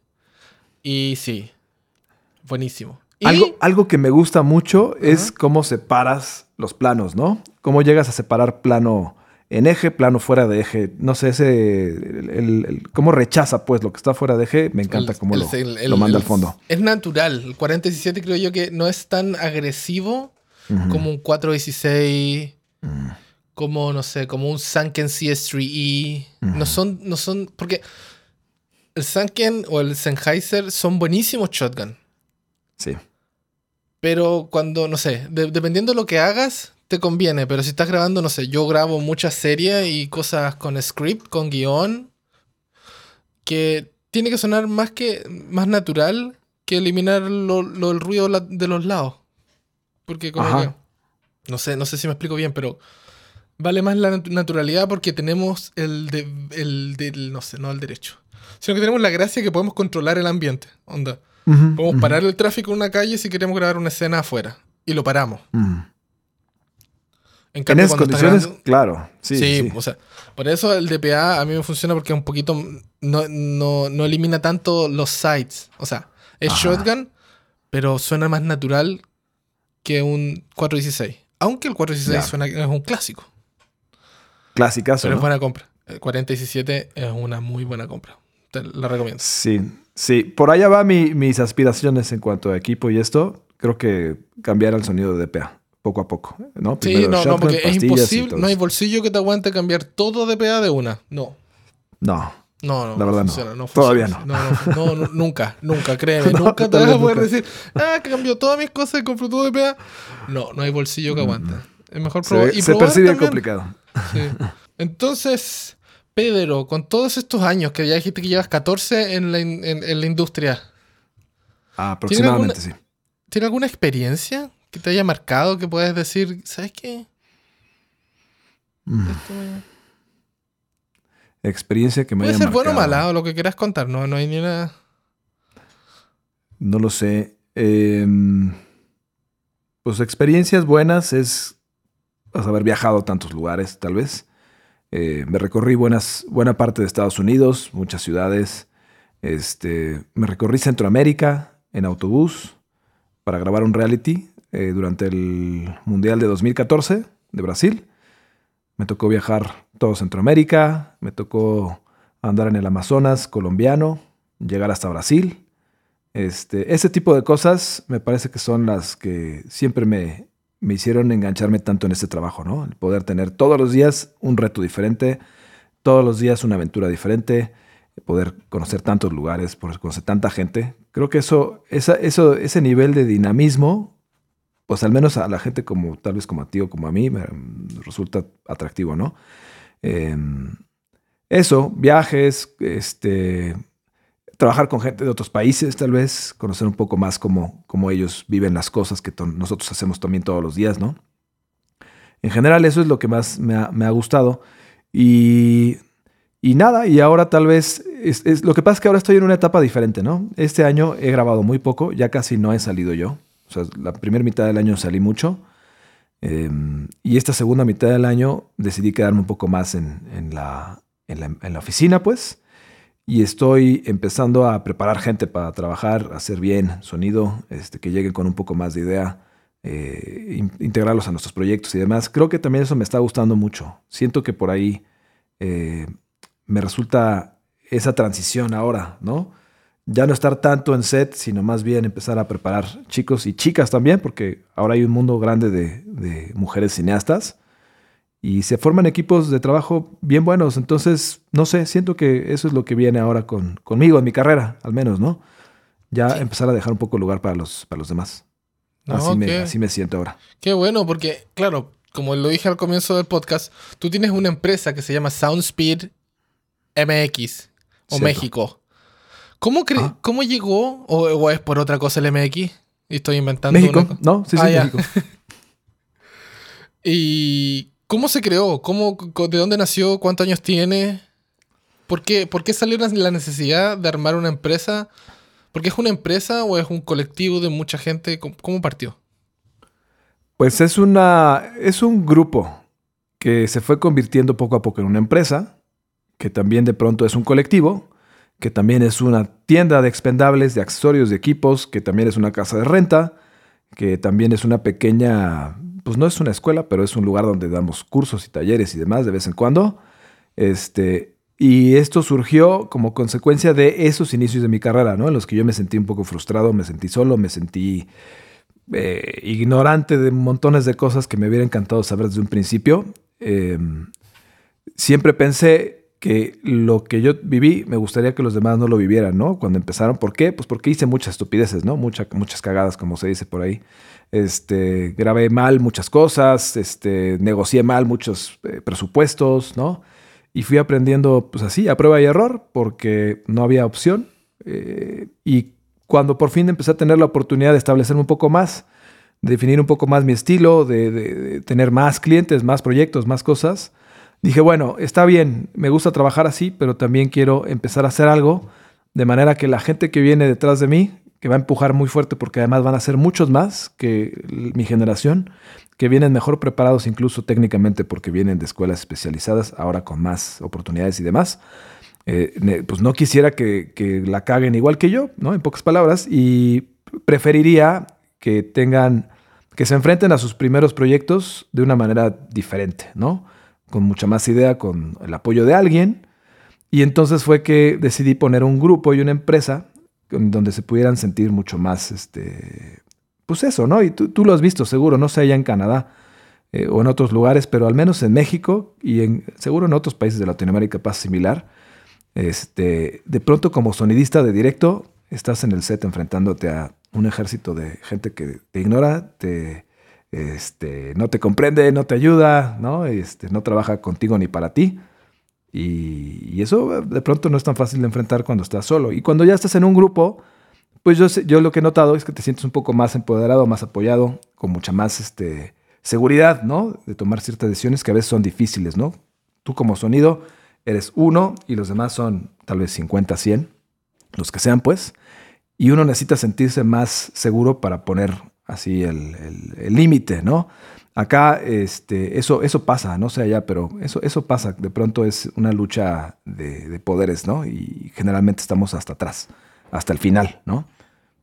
Y sí, buenísimo. Y Algo, algo que me gusta mucho es cómo separas los planos, ¿no? Cómo llegas a separar plano en eje, plano fuera de eje. No sé, ese. El, el- el- cómo rechaza, pues, lo que está fuera de eje. Me encanta cómo lo, lo manda al fondo. Es natural. El 4017 creo yo que no es tan agresivo como un 416, Mm. como, no sé, como un Sanken CS3E. Ujú. No son, no son, porque el Sanken o el Sennheiser son buenísimos shotgun, Sí. pero cuando, no sé, de- dependiendo de lo que hagas, te conviene, pero si estás grabando, no sé, yo grabo muchas series y cosas con script, con guion, que tiene que sonar más que más natural que eliminar lo, lo- el ruido de los lados. Porque como que, no sé, no sé si me explico bien, pero vale más la nat- naturalidad porque tenemos el, de, el del, no sé, no el derecho, sino que tenemos la gracia que podemos controlar el ambiente, onda. Podemos parar el tráfico en una calle si queremos grabar una escena afuera. Y lo paramos. En, En cambio, esas cuando estás condiciones, grabando- claro. Sí, Sí, sí. o sea, por eso el DPA a mí me funciona porque un poquito. No, no, no elimina tanto los sides. O sea, es Ajá. shotgun, pero suena más natural que un 416. Aunque el 416 Ya. suena es un clásico. Clásicazo, Pero ¿no? es buena compra. El 4017 es una muy buena compra. Te la recomiendo. Sí, sí. Por allá va mi- mis aspiraciones en cuanto a equipo y esto. Creo que cambiar el sonido de DPA poco a poco, ¿no? Sí, Primero no, no, shotgun, porque es imposible. No hay bolsillo que te aguante cambiar todo DPA de una. No. No, No, no, La verdad no. funciona, no. Todavía. No, no, no, no, nunca, nunca, créeme. Nunca te vas a poder nunca. decir, ah, que cambió todas mis cosas y compró todo de PA. No, no hay bolsillo que aguante. Es mejor Mm. se, probar. ve- y se probar percibe también. complicado. Sí. Entonces, Pedro, con todos estos años que ya dijiste que llevas 14 en la, in- en- en la industria, Aproximadamente, sí. ¿tiene alguna experiencia que te haya marcado que puedes decir, ¿sabes qué? Mm. Esto me- Experiencia que me Puede haya ser bueno o mala o lo que quieras contar, no, no hay ni una... No lo sé. Em, pues experiencias buenas es pues, haber viajado a tantos lugares, tal vez. Eh, me recorrí buenas, buena parte de Estados Unidos, muchas ciudades. Este, me recorrí Centroamérica en autobús para grabar un reality eh, durante el Mundial de 2014 de Brasil. Me tocó viajar todo Centroamérica, me tocó andar en el Amazonas colombiano, llegar hasta Brasil. Este, ese tipo de cosas me parece que son las que siempre me, me hicieron engancharme tanto en este trabajo, ¿no? El poder tener todos los días un reto diferente, todos los días una aventura diferente, poder conocer tantos lugares, poder conocer tanta gente. Creo que eso, esa, eso, ese nivel de dinamismo, pues al menos a la gente como tal vez como a ti o como a mí, me me resulta atractivo, ¿no? Eh, eso, viajes, este, trabajar con gente de otros países, tal vez, conocer un poco más cómo, cómo ellos viven las cosas que nosotros hacemos también todos los días, ¿no? En general, eso es lo que más me ha, me ha gustado. Y, y nada, y ahora tal vez, es, es- lo que pasa es que ahora estoy en una etapa diferente, ¿no? Este año he grabado muy poco, ya casi no he salido yo. La primera mitad del año salí mucho. eh, y esta segunda mitad del año decidí quedarme un poco más en, la, en, la, oficina, pues y estoy empezando a preparar gente para trabajar, hacer bien sonido, este, que lleguen con un poco más de idea, eh, in- integrarlos a nuestros proyectos y demás. Creo que también eso me está gustando mucho. Siento que por ahí eh, me resulta esa transición ahora, ¿no? Ya no estar tanto en set, sino más bien empezar a preparar chicos y chicas también, porque ahora hay un mundo grande de, de mujeres cineastas y se forman equipos de trabajo bien buenos. Entonces, no sé, siento que eso es lo que viene ahora con, conmigo, en mi carrera, al menos, ¿no? Ya Sí. empezar a dejar un poco lugar para los, para los demás. No, así, me, así me siento ahora. Qué bueno, porque, claro, como lo dije al comienzo del podcast, tú tienes una empresa que se llama Soundspeed MX o Cierto. México. ¿Cómo, cre- Ah. ¿Cómo llegó? O, o es por otra cosa el MX? Y estoy inventando México, una ¿no? Sí, sí, Ah. México. ¿Y ¿Cómo se creó? ¿Cómo, ¿De dónde nació? ¿Cuántos años tiene? ¿Por qué, ¿Por qué salió la- la necesidad de armar una empresa? ¿Porque es una empresa o es un colectivo de mucha gente? ¿Cómo, cómo partió? Pues es una. es un grupo que se fue convirtiendo poco a poco en una empresa, que también de pronto es un colectivo, que también es una tienda de expendables, de accesorios, de equipos, que también es una casa de renta, que también es una pequeña. Pues no es una escuela, pero es un lugar donde damos cursos y talleres y demás de vez en cuando. Este. Y esto surgió como consecuencia de esos inicios de mi carrera, ¿no? En los que yo me sentí un poco frustrado, me sentí solo, me sentí eh, ignorante de montones de cosas que me hubiera encantado saber desde un principio. Eh, siempre pensé que lo que yo viví me gustaría que los demás no lo vivieran, ¿no? Cuando empezaron, ¿por qué? Pues porque hice muchas estupideces, ¿no? Mucha- muchas cagadas, como se dice por ahí. Este, grabé mal muchas cosas, este, negocié mal muchos eh, presupuestos, ¿no? Y fui aprendiendo, pues así, a prueba y error, porque no había opción. Eh, y cuando por fin empecé a tener la oportunidad de establecerme un poco más, de definir un poco más mi estilo, de, tener más clientes, más proyectos, más cosas, dije, bueno, está bien, me gusta trabajar así, pero también quiero empezar a hacer algo de manera que la gente que viene detrás de mí, que va a empujar muy fuerte porque además van a ser muchos más que mi generación, que vienen mejor preparados incluso técnicamente porque vienen de escuelas especializadas, ahora con más oportunidades y demás. Eh, pues no quisiera que, que la caguen igual que yo, ¿no? En pocas palabras, y preferiría que tengan, que se enfrenten a sus primeros proyectos de una manera diferente, ¿no? Con mucha más idea, con el apoyo de alguien. Y entonces fue que decidí poner un grupo y una empresa donde se pudieran sentir mucho más, este, pues eso, ¿no? Y tú, tú lo has visto seguro, no sé allá en Canadá eh, o en otros lugares, pero al menos en México y en, seguro en otros países de Latinoamérica pasa similar. Este, de pronto como sonidista de directo, estás en el set enfrentándote a un ejército de gente que te ignora, te, este, no te comprende, no te ayuda, ¿no? Este, trabaja contigo ni para ti. Y, eso de pronto no es tan fácil de enfrentar cuando estás solo. Y cuando ya estás en un grupo, pues yo, yo lo que he notado es que te sientes un poco más empoderado, más apoyado, con mucha más este, seguridad, ¿no? De tomar ciertas decisiones que a veces son difíciles, ¿no? Tú como sonido eres uno y los demás son tal vez 50, 100, los que sean, pues. Y uno necesita sentirse más seguro para poner así el el- el límite, ¿no? Acá este, eso, eso pasa, no sé allá, pero eso, eso pasa. De pronto es una lucha de, de poderes, ¿no? Y generalmente estamos hasta atrás, hasta el final, ¿no?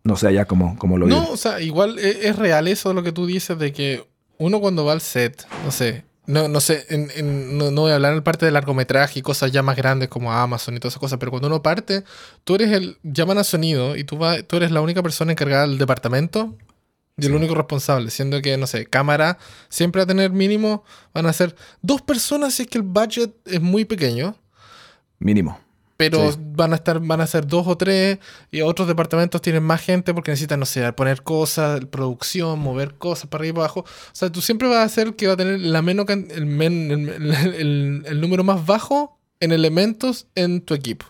No sé allá cómo, cómo lo No, viven. o sea, igual e- es, real eso lo que tú dices de que uno cuando va al set, no sé, no, no sé, en- en- no, no voy a hablar en parte de largometraje y cosas ya más grandes como Amazon y todas esas cosas, pero cuando uno parte, tú eres el, llaman a sonido y tú, tú eres la única persona encargada del departamento y el único responsable, siendo que, no sé, cámara siempre va a tener mínimo, van a ser dos personas si es que el budget es muy pequeño. Mínimo. Pero Sí. van a estar, van a ser dos o tres, y otros departamentos tienen más gente porque necesitan, no sé, poner cosas, producción, mover cosas para arriba y para abajo. O sea, tú siempre vas a hacer que va a tener la menos el, men- el, el- el número más bajo en elementos en tu equipo.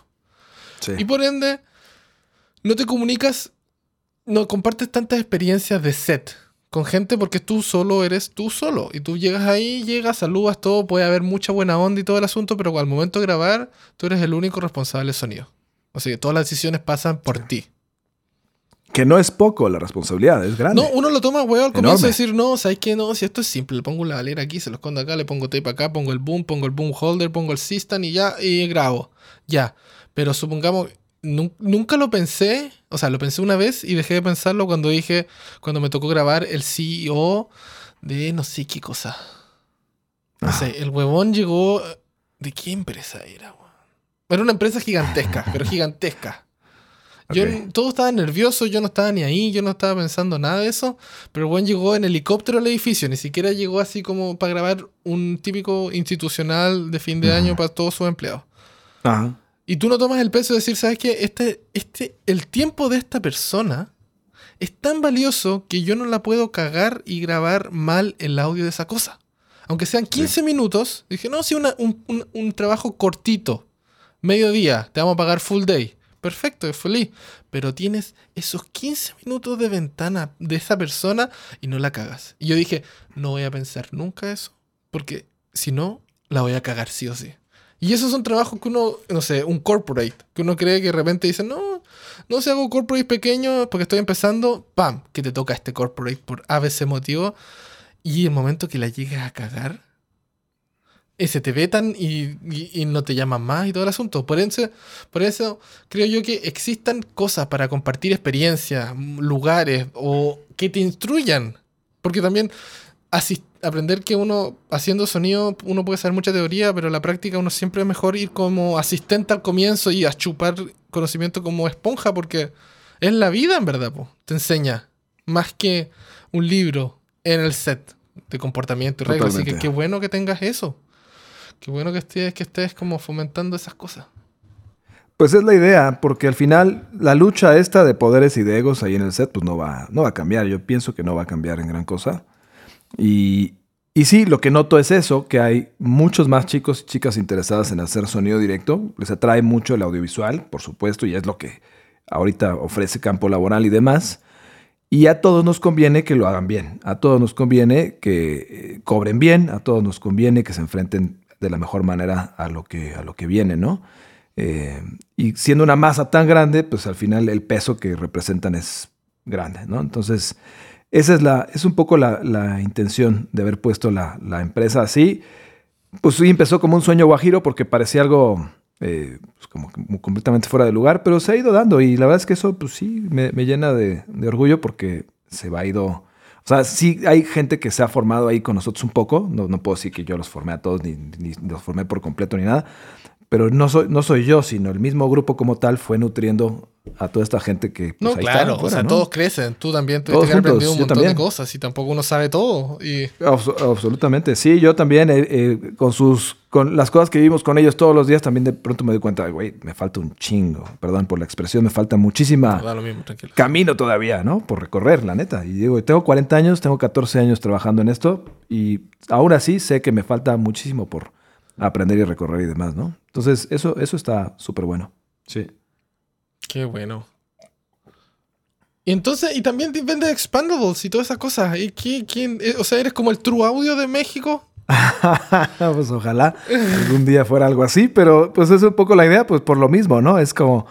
Sí. Y por ende, no te comunicas, no compartes tantas experiencias de set con gente porque tú solo eres tú solo. Y tú llegas ahí, llegas, saludas todo, puede haber mucha buena onda y todo el asunto, pero al momento de grabar, tú eres el único responsable del sonido. O sea que todas las decisiones pasan por ti. Que no es poco la responsabilidad, es grande. No, uno lo toma, huevo, al comienzo de decir, no, ¿sabes qué? No, si esto es simple, le pongo una valera aquí, se lo escondo acá, le pongo tape acá, pongo el boom, pongo el boom holder, pongo el system y ya, y grabo. Ya. Pero supongamos, nunca lo pensé, o sea, lo pensé una vez y dejé de pensarlo cuando dije, cuando me tocó grabar el CEO de no sé qué cosa. No Ah. sé, el huevón llegó. ¿De qué empresa era? Era una empresa gigantesca, pero gigantesca. Yo, todo estaba nervioso, yo no estaba ni ahí, yo no estaba pensando nada de eso, pero el buen llegó en helicóptero al edificio, ni siquiera llegó así como para grabar un típico institucional de fin de año para todos sus empleados. Ajá. Y tú no tomas el peso de decir, ¿sabes qué? Este, este, el tiempo de esta persona es tan valioso que yo no la puedo cagar y grabar mal el audio de esa cosa. Aunque sean 15 minutos, dije, no, sí, una- un, un- un trabajo cortito, mediodía, te vamos a pagar full day. Perfecto, es feliz. Pero tienes esos 15 minutos de ventana de esa persona y no la cagas. Y yo dije, no voy a pensar nunca eso, porque si no, la voy a cagar sí o sí. Y esos son trabajos que uno, no sé, un corporate, que uno cree que de repente dice, no, no sé, hago corporate pequeño porque estoy empezando, pam, que te toca este corporate por ABC motivo. Y el momento que la llegues a cagar, ese te vetan y, y, no te llaman más y todo el asunto. Por eso, por eso creo yo que existan cosas para compartir experiencias, lugares o que te instruyan. Porque también aprender que uno haciendo sonido uno puede saber mucha teoría, pero en la práctica uno siempre es mejor ir como asistente al comienzo y a chupar conocimiento como esponja porque es la vida en verdad, te enseña más que un libro en el set de comportamiento y reglas. Así que qué bueno que tengas eso. Qué bueno que estés, que estés como fomentando esas cosas. Pues es la idea, porque al final la lucha esta de poderes y de egos ahí en el set, pues no va, no va a cambiar. Yo pienso que no va a cambiar en gran cosa. Y, sí, lo que noto es eso, que hay muchos más chicos y chicas interesadas en hacer sonido directo. Les atrae mucho el audiovisual, por supuesto, y es lo que ahorita ofrece campo laboral y demás. Y a todos nos conviene que lo hagan bien, a todos nos conviene que eh, cobren bien, a todos nos conviene que se enfrenten de la mejor manera a lo que, a lo que viene, ¿no? Eh, y siendo una masa tan grande, pues al final el peso que representan es grande, ¿no? Entonces, esa es, la, es un poco la, intención de haber puesto la, empresa así. Pues sí, empezó como un sueño guajiro porque parecía algo eh, pues como, completamente fuera de lugar, pero se ha ido dando y la verdad es que eso pues sí me, llena de, de, orgullo porque se va ido... O sea, sí hay gente que se ha formado ahí con nosotros un poco, no, no puedo decir que yo los formé a todos ni, ni los formé por completo ni nada, pero no soy, no soy yo, sino el mismo grupo como tal fue nutriendo a toda esta gente que. Pues, no, claro, o sea, todos crecen. Tú también tuviste que aprendido un montón de cosas y tampoco uno sabe todo. Y... absolutamente, sí, yo también, eh, eh, con sus. Con las cosas que vivimos con ellos todos los días, también de pronto me doy cuenta, güey, me falta un chingo, perdón por la expresión, me falta muchísima camino todavía, ¿no? Por recorrer, la neta. Y digo, tengo 40 años, tengo 14 años trabajando en esto y aún así sé que me falta muchísimo por aprender y recorrer y demás, ¿no? Entonces, eso, eso está súper bueno. Sí. Qué bueno. Y entonces, y también vende expandables y todas esas cosas. ¿Y quién, eh, o sea, eres como el True Audio de México? pues ojalá algún día fuera algo así, pero pues es un poco la idea, pues por lo mismo, ¿no? Es como,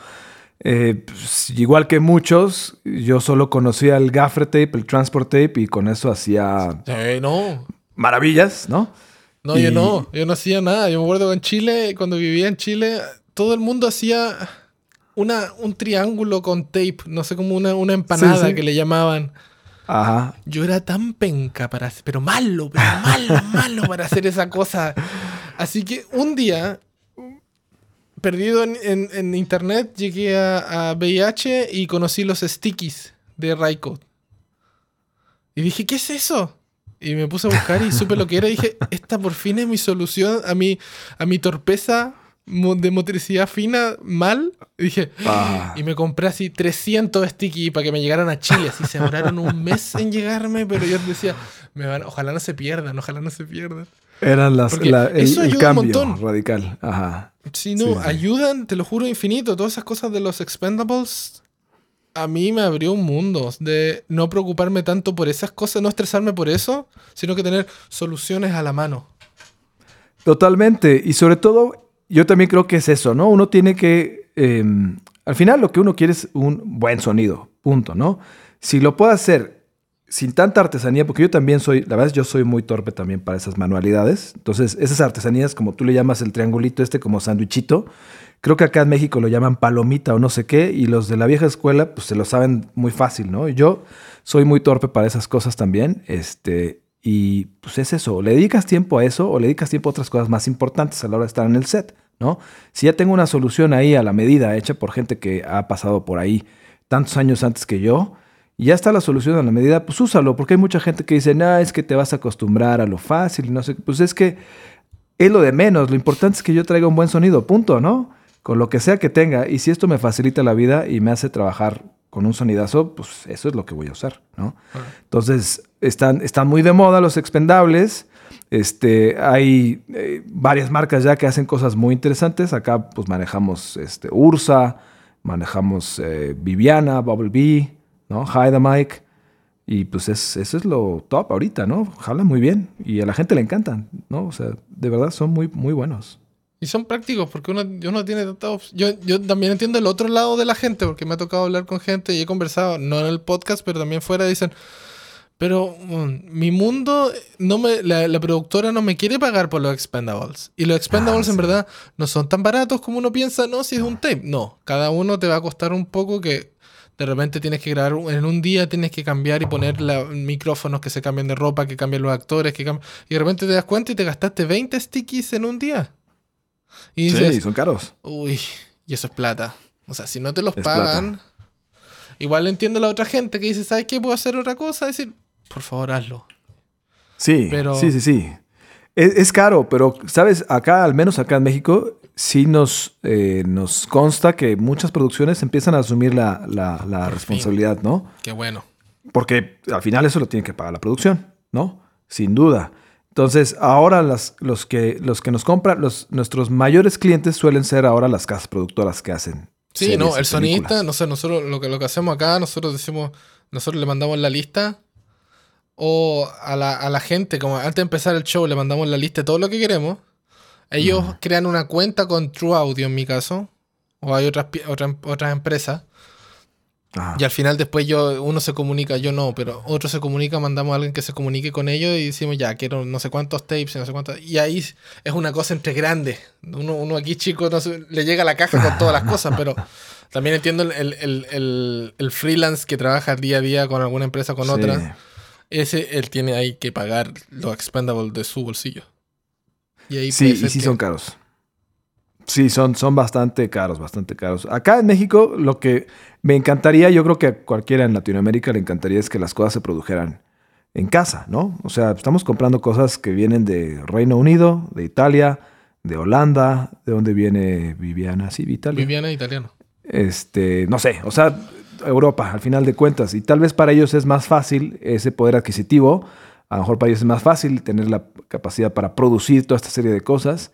eh, pues, igual que muchos, yo solo conocía el gaffer tape, el transport tape y con eso hacía no. maravillas, ¿no? No, yo no, yo no hacía nada. Yo me acuerdo que en Chile, cuando vivía en Chile, todo el mundo hacía una, un triángulo con tape, no sé, como una, una empanada que le llamaban. Ajá. Yo era tan penca para hacer, pero malo, pero malo, malo para hacer esa cosa. Así que un día, perdido en, internet, llegué a, a, VIH y conocí los stickies de Raiko. Y dije, ¿qué es eso? Y me puse a buscar y supe lo que era. Y dije, esta por fin es mi solución a mi, a mi torpeza de motricidad fina mal. Y dije, ah. y me compré así 300 sticky para que me llegaran a Chile. Así se demoraron un mes en llegarme, pero yo decía, me van, ojalá no se pierdan, ojalá no se pierdan. Eran las, la, el, eso ayuda cambio un montón. radical. Ajá. Sí, no, ayudan, te lo juro, infinito. Todas esas cosas de los expendables a mí me abrió un mundo de no preocuparme tanto por esas cosas, no estresarme por eso, sino que tener soluciones a la mano. Totalmente. Y sobre todo, yo también creo que es eso, ¿no? Uno tiene que... Em, al final lo que uno quiere es un buen sonido, punto, ¿no? Si lo puedo hacer sin tanta artesanía, porque yo también soy, la verdad yo soy muy torpe también para esas manualidades. Entonces, esas artesanías, como tú le llamas el triangulito este como sándwichito, Creo que acá en México lo llaman palomita o no sé qué, y los de la vieja escuela, pues se lo saben muy fácil, ¿no? Yo soy muy torpe para esas cosas también, este, y pues es eso, le dedicas tiempo a eso o le dedicas tiempo a otras cosas más importantes a la hora de estar en el set, ¿no? Si ya tengo una solución ahí a la medida, hecha por gente que ha pasado por ahí tantos años antes que yo, y ya está la solución a la medida, pues úsalo, porque hay mucha gente que dice, no, es que te vas a acostumbrar a lo fácil y no sé, pues es que es lo de menos, lo importante es que yo traiga un buen sonido, punto, ¿no? Con lo que sea que tenga. Y si esto me facilita la vida y me hace trabajar con un sonidazo, pues eso es lo que voy a usar, ¿no? Entonces, están, están muy de moda los expendables. Este, hay eh, varias marcas ya que hacen cosas muy interesantes. Acá pues manejamos este, Ursa, manejamos eh, Viviana, Bubble Bee, ¿no? Mike. Y pues es, eso es lo top ahorita, ¿no? Jala muy bien y a la gente le encantan, ¿no? O sea, de verdad son muy, muy buenos. Y son prácticos porque uno, uno tiene tantos... Yo, yo también entiendo el otro lado de la gente porque me ha tocado hablar con gente y he conversado, no en el podcast, pero también fuera, dicen, pero mm, mi mundo, no me, la, productora no me quiere pagar por los expendables. Y los expendables Ah, en sí. verdad no son tan baratos como uno piensa, no, si es un tape. No, cada uno te va a costar un poco que de repente tienes que grabar, en un día tienes que cambiar y poner la- micrófonos que se cambian de ropa, que cambian los actores, que cambian... Y de repente te das cuenta y te gastaste 20 stickies en un día. Y dices, Sí, son caros. Uy, y eso es plata. O sea, si no te los Es pagan, igual entiendo a la otra gente que dice, ¿sabes qué? Puedo hacer otra cosa. Decir, por favor, hazlo. Sí, Pero- sí, sí, sí. Es, es caro, pero, ¿sabes? Acá, al menos acá en México, sí nos, eh, nos consta que muchas producciones empiezan a asumir la, la- la responsabilidad, ¿no? Qué bueno. Porque al final eso lo tiene que pagar la producción, ¿no? Sin duda. Entonces, ahora las- los, que, los que nos compran, los, nuestros mayores clientes suelen ser ahora las casas productoras que hacen. Sí, no, el sonidista, no sé, nosotros lo que, lo que hacemos acá, nosotros decimos, nosotros le mandamos la lista o a la, a la gente, como antes de empezar el show, le mandamos la lista de todo lo que queremos. Ellos crean una cuenta con True Audio en mi caso, o hay otras, otras, otras empresas. Y al final después yo, uno se comunica, yo no, pero otro se comunica, mandamos a alguien que se comunique con ellos y decimos, ya, quiero no sé cuántos tapes, no sé cuántos. Y ahí es una cosa entre grandes. Uno, uno aquí chico no sé, le llega la caja con todas las cosas, pero también entiendo el, el- el- el- el freelance que trabaja día a día con alguna empresa o con Sí. otra. Ese él tiene ahí que pagar los expendables de su bolsillo. Y ahí Sí, y sí que- son caros. Sí, son, son bastante caros, bastante caros. Acá en México, lo que me encantaría, yo creo que a cualquiera en Latinoamérica le encantaría es que las cosas se produjeran en casa, ¿no? O sea, estamos comprando cosas que vienen de Reino Unido, de Italia, de Holanda, de dónde viene Viviana, sí, Italia. Viviana italiano. Este, no sé, o sea, Europa, al final de cuentas. Y tal vez para ellos es más fácil ese poder adquisitivo. A lo mejor para ellos es más fácil tener la capacidad para producir toda esta serie de cosas.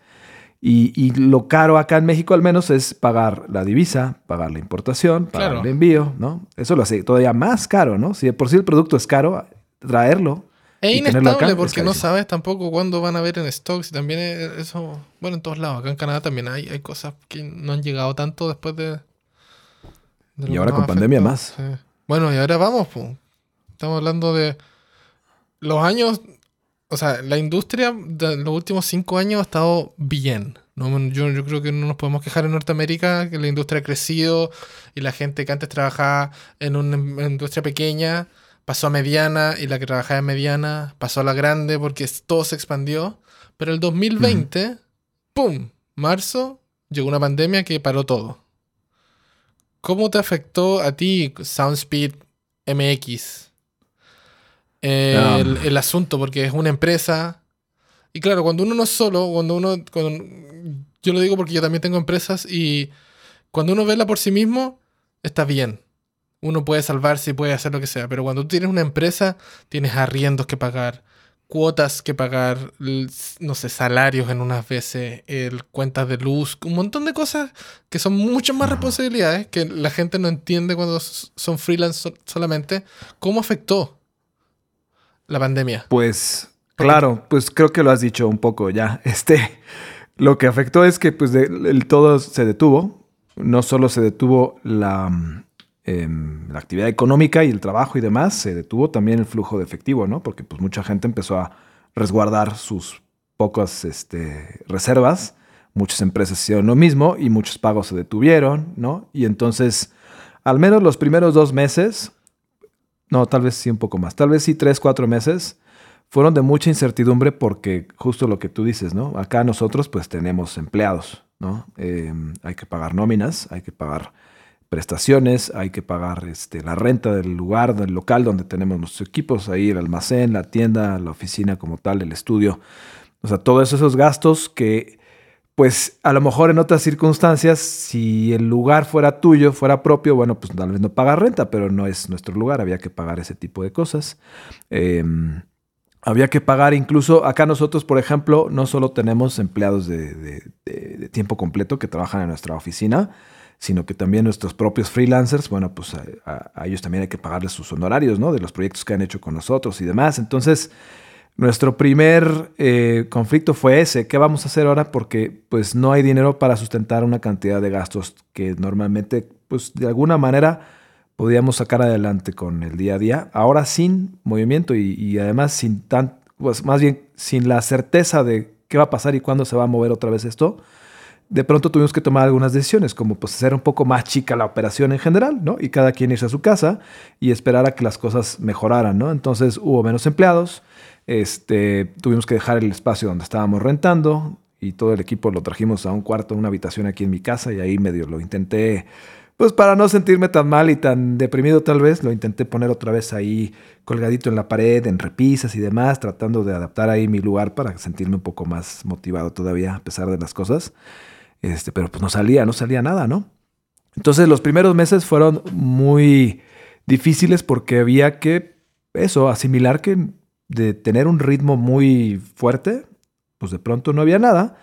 Y, y lo caro acá en México al menos es pagar la divisa, pagar la importación, pagar Claro. el envío, ¿no? Eso lo hace todavía más caro, ¿no? Si de por sí el producto es caro, traerlo. Es acá inestable es porque no sabes tampoco cuándo van a ver en stocks y también es- eso, bueno, en todos lados, acá en Canadá también hay, hay cosas que no han llegado tanto después de... de Y ahora con pandemia más. Sí. Bueno, y ahora vamos, estamos hablando de los años, o sea, la industria de los últimos cinco años ha estado bien. ¿no? Yo, yo creo que no nos podemos quejar en Norteamérica, que la industria ha crecido y la gente que antes trabajaba en una em- industria pequeña pasó a mediana y la que trabajaba en mediana pasó a la grande porque todo se expandió. Pero el 2020, ¡pum! Marzo, llegó una pandemia que paró todo. ¿Cómo te afectó a ti Soundspeed MX? El, el asunto, porque es una empresa. Y claro, cuando uno no es solo, cuando uno. cuando- yo lo digo porque yo también tengo empresas y cuando uno vela por sí mismo, está bien. Uno puede salvarse y puede hacer lo que sea. Pero cuando tú tienes una empresa, tienes arriendos que pagar, cuotas que pagar, no sé, salarios en unas veces, el, cuentas de luz, un montón de cosas que son muchas más responsabilidades que la gente no entiende cuando son freelance so- solamente. ¿Cómo afectó la pandemia? Pues, claro, pues creo que lo has dicho un poco ya. Este, lo que afectó es que pues de- el todo se detuvo. No solo se detuvo la, em, la actividad económica y el trabajo y demás, se detuvo también el flujo de efectivo, ¿no? Porque pues mucha gente empezó a resguardar sus pocas este, reservas. Muchas empresas hicieron lo mismo y muchos pagos se detuvieron, ¿no? Y entonces, al menos los primeros dos meses, no, tal vez sí un poco más, tal vez sí tres, cuatro meses, fueron de mucha incertidumbre porque justo lo que tú dices, ¿no? Acá nosotros pues tenemos empleados, ¿no? Eh, hay que pagar nóminas, hay que pagar prestaciones, hay que pagar este, la renta del lugar, del local donde tenemos nuestros equipos, ahí el almacén, la tienda, la oficina como tal, el estudio. O sea, todos esos gastos que pues a lo mejor en otras circunstancias, si el lugar fuera tuyo, fuera propio, bueno, pues tal vez no pagas renta, pero no es nuestro lugar, había que pagar ese tipo de cosas. Eh, había que pagar incluso, acá nosotros, por ejemplo, no solo tenemos empleados de, tiempo completo que trabajan en nuestra oficina, sino que también nuestros propios freelancers, bueno, pues a- a ellos también hay que pagarles sus honorarios, ¿no? De los proyectos que han hecho con nosotros y demás. Entonces, nuestro primer eh, conflicto fue ese. ¿Qué vamos a hacer ahora? Porque pues no hay dinero para sustentar una cantidad de gastos que normalmente pues de alguna manera podíamos sacar adelante con el día a día. Ahora sin movimiento y, y además sin tan, pues más bien sin la certeza de qué va a pasar y cuándo se va a mover otra vez esto de pronto tuvimos que tomar algunas decisiones, como pues hacer un poco más chica la operación en general, ¿no? Y cada quien irse a su casa y esperar a que las cosas mejoraran, ¿no? Entonces hubo menos empleados, este, tuvimos que dejar el espacio donde estábamos rentando y todo el equipo lo trajimos a un cuarto, una habitación aquí en mi casa y ahí medio lo intenté, pues para no sentirme tan mal y tan deprimido tal vez, lo intenté poner otra vez ahí colgadito en la pared, en repisas y demás, tratando de adaptar ahí mi lugar para sentirme un poco más motivado todavía a pesar de las cosas. Este, pero pues no salía, no salía nada, ¿no? Entonces los primeros meses fueron muy difíciles porque había que, eso, asimilar que de tener un ritmo muy fuerte, pues de pronto no había nada.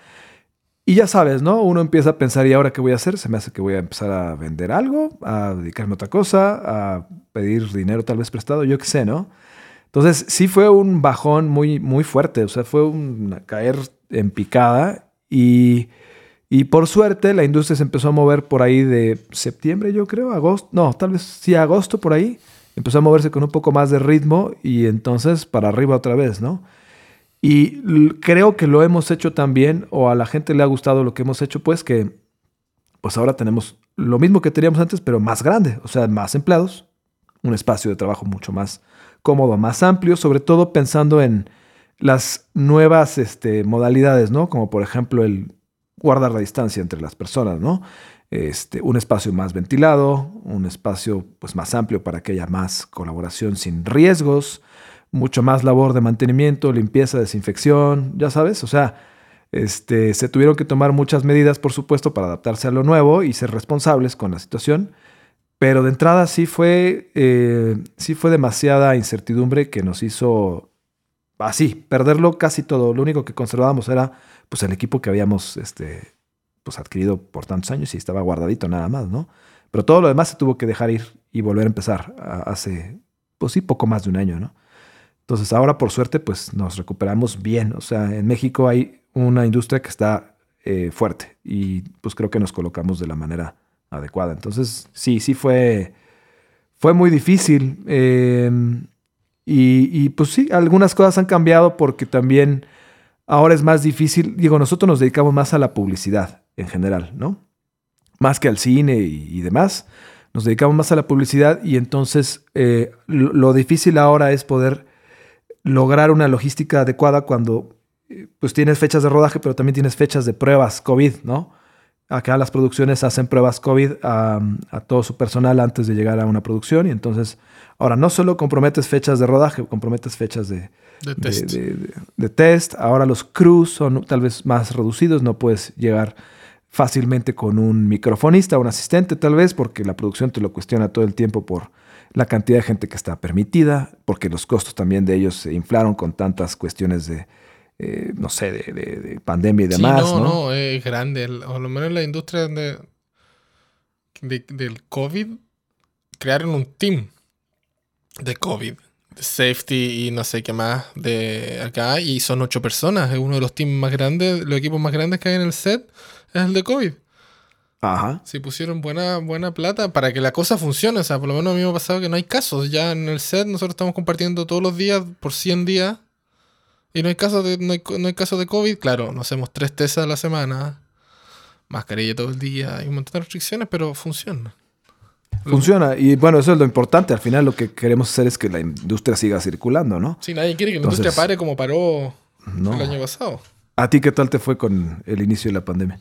Y ya sabes, ¿no? Uno empieza a pensar, ¿y ahora qué voy a hacer? Se me hace que voy a empezar a vender algo, a dedicarme a otra cosa, a pedir dinero tal vez prestado, yo qué sé, ¿no? Entonces sí fue un bajón muy, muy fuerte, o sea, fue un caer en picada y y por suerte la industria se empezó a mover por ahí de septiembre, yo creo, agosto, no, tal vez sí agosto por ahí. Empezó a moverse con un poco más de ritmo y entonces para arriba otra vez, ¿no? Y creo que lo hemos hecho también, o a la gente le ha gustado lo que hemos hecho, pues que pues ahora tenemos lo mismo que teníamos antes, pero más grande, o sea, más empleados, un espacio de trabajo mucho más cómodo, más amplio, sobre todo pensando en las nuevas este, modalidades, ¿no? Como por ejemplo el guardar la distancia entre las personas, ¿no? Este, un espacio más ventilado, un espacio pues, más amplio para que haya más colaboración sin riesgos, mucho más labor de mantenimiento, limpieza, desinfección, ya sabes, o sea, este, se tuvieron que tomar muchas medidas, por supuesto, para adaptarse a lo nuevo y ser responsables con la situación, pero de entrada sí fue, eh, sí fue demasiada incertidumbre que nos hizo así, perderlo casi todo. Lo único que conservábamos era pues el equipo que habíamos este, pues adquirido por tantos años y estaba guardadito nada más, ¿no? Pero todo lo demás se tuvo que dejar ir y volver a empezar hace, pues sí, poco más de un año, ¿no? Entonces ahora por suerte pues nos recuperamos bien. O sea, en México hay una industria que está eh, fuerte y pues creo que nos colocamos de la manera adecuada. Entonces sí, sí fue, fue muy difícil. Y, y, pues sí, algunas cosas han cambiado porque también Ahora es más difícil, digo, nosotros nos dedicamos más a la publicidad en general, ¿no? Más que al cine y, demás. Nos dedicamos más a la publicidad y entonces eh, lo, difícil ahora es poder lograr una logística adecuada cuando eh, pues tienes fechas de rodaje, pero también tienes fechas de pruebas COVID, ¿no? Acá las producciones hacen pruebas COVID a, a, todo su personal antes de llegar a una producción y entonces ahora no solo comprometes fechas de rodaje, comprometes fechas de, de test. Ahora los crews son tal vez más reducidos, no puedes llegar fácilmente con un microfonista, un asistente tal vez, porque la producción te lo cuestiona todo el tiempo por la cantidad de gente que está permitida, porque los costos también de ellos se inflaron con tantas cuestiones de, eh, no sé, de, pandemia y demás. no, no, es grande. O lo menos la industria de, del COVID crearon un team de COVID safety y no sé qué más de acá. Y son ocho personas. Es uno de los teams más grandes, los equipos más grandes que hay en el set es el de COVID. Ajá. Si pusieron buena, buena plata para que la cosa funcione. O sea, por lo menos a mí me ha pasado que no hay casos. Ya en el set nosotros estamos compartiendo todos los días por 100 días. Y no hay casos de, no hay, no hay casos de COVID. Claro, nos hacemos tres testas a la semana. Mascarilla todo el día. Hay un montón de restricciones, pero funciona. Funciona. Y bueno, eso es lo importante. Al final lo que queremos hacer es que la industria siga circulando, ¿no? Sí, nadie quiere que la industria pare como paró el año pasado. ¿A ti qué tal te fue con el inicio de la pandemia?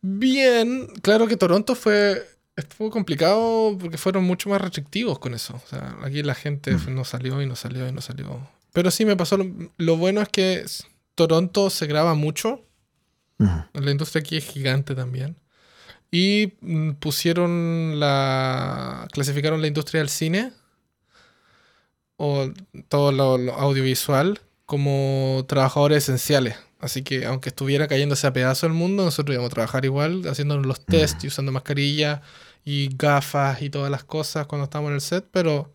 Bien, claro que Toronto fue, fue complicado porque fueron mucho más restrictivos con eso. O sea, aquí la gente mm. no salió y no salió y no salió. Pero sí me pasó, lo, bueno es que Toronto se graba mucho. La industria aquí es gigante también. Y mm, pusieron la. clasificaron la industria del cine o todo lo, audiovisual como trabajadores esenciales. Así que aunque estuviera cayéndose a pedazo el mundo, nosotros íbamos a trabajar igual, haciendo los test y usando mascarilla y gafas y todas las cosas cuando estábamos en el set, pero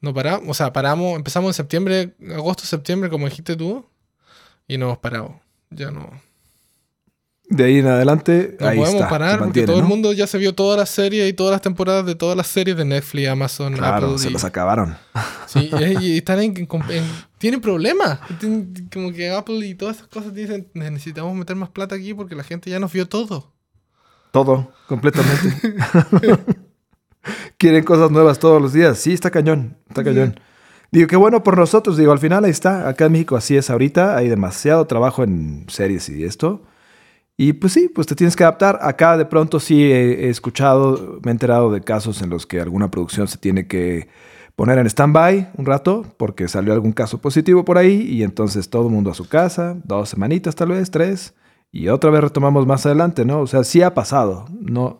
No paramos, o sea, paramos, empezamos en septiembre, agosto, septiembre, como dijiste tú, y no hemos parado. Ya no. De ahí en adelante, No ahí podemos está, parar porque todo el mundo ya se vio todas las series y todas las temporadas de todas las series de Netflix, Amazon, Claro, Apple. se y- los acabaron. Sí, y, están en, en- en- tienen problemas. Tienen- Como que Apple y todas esas cosas dicen, necesitamos meter más plata aquí porque la gente ya nos vio todo. Todo, completamente. Quieren cosas nuevas todos los días. Sí, está cañón, está cañón. Digo, qué bueno por nosotros. Digo, al final ahí está. Acá en México así es ahorita. Hay demasiado trabajo en series y esto. Y pues sí, pues te tienes que adaptar. Acá de pronto sí he, escuchado, me he enterado de casos en los que alguna producción se tiene que poner en stand-by un rato porque salió algún caso positivo por ahí y entonces todo el mundo a su casa, dos semanitas tal vez, tres, y otra vez retomamos más adelante, ¿no? O sea, sí ha pasado, no,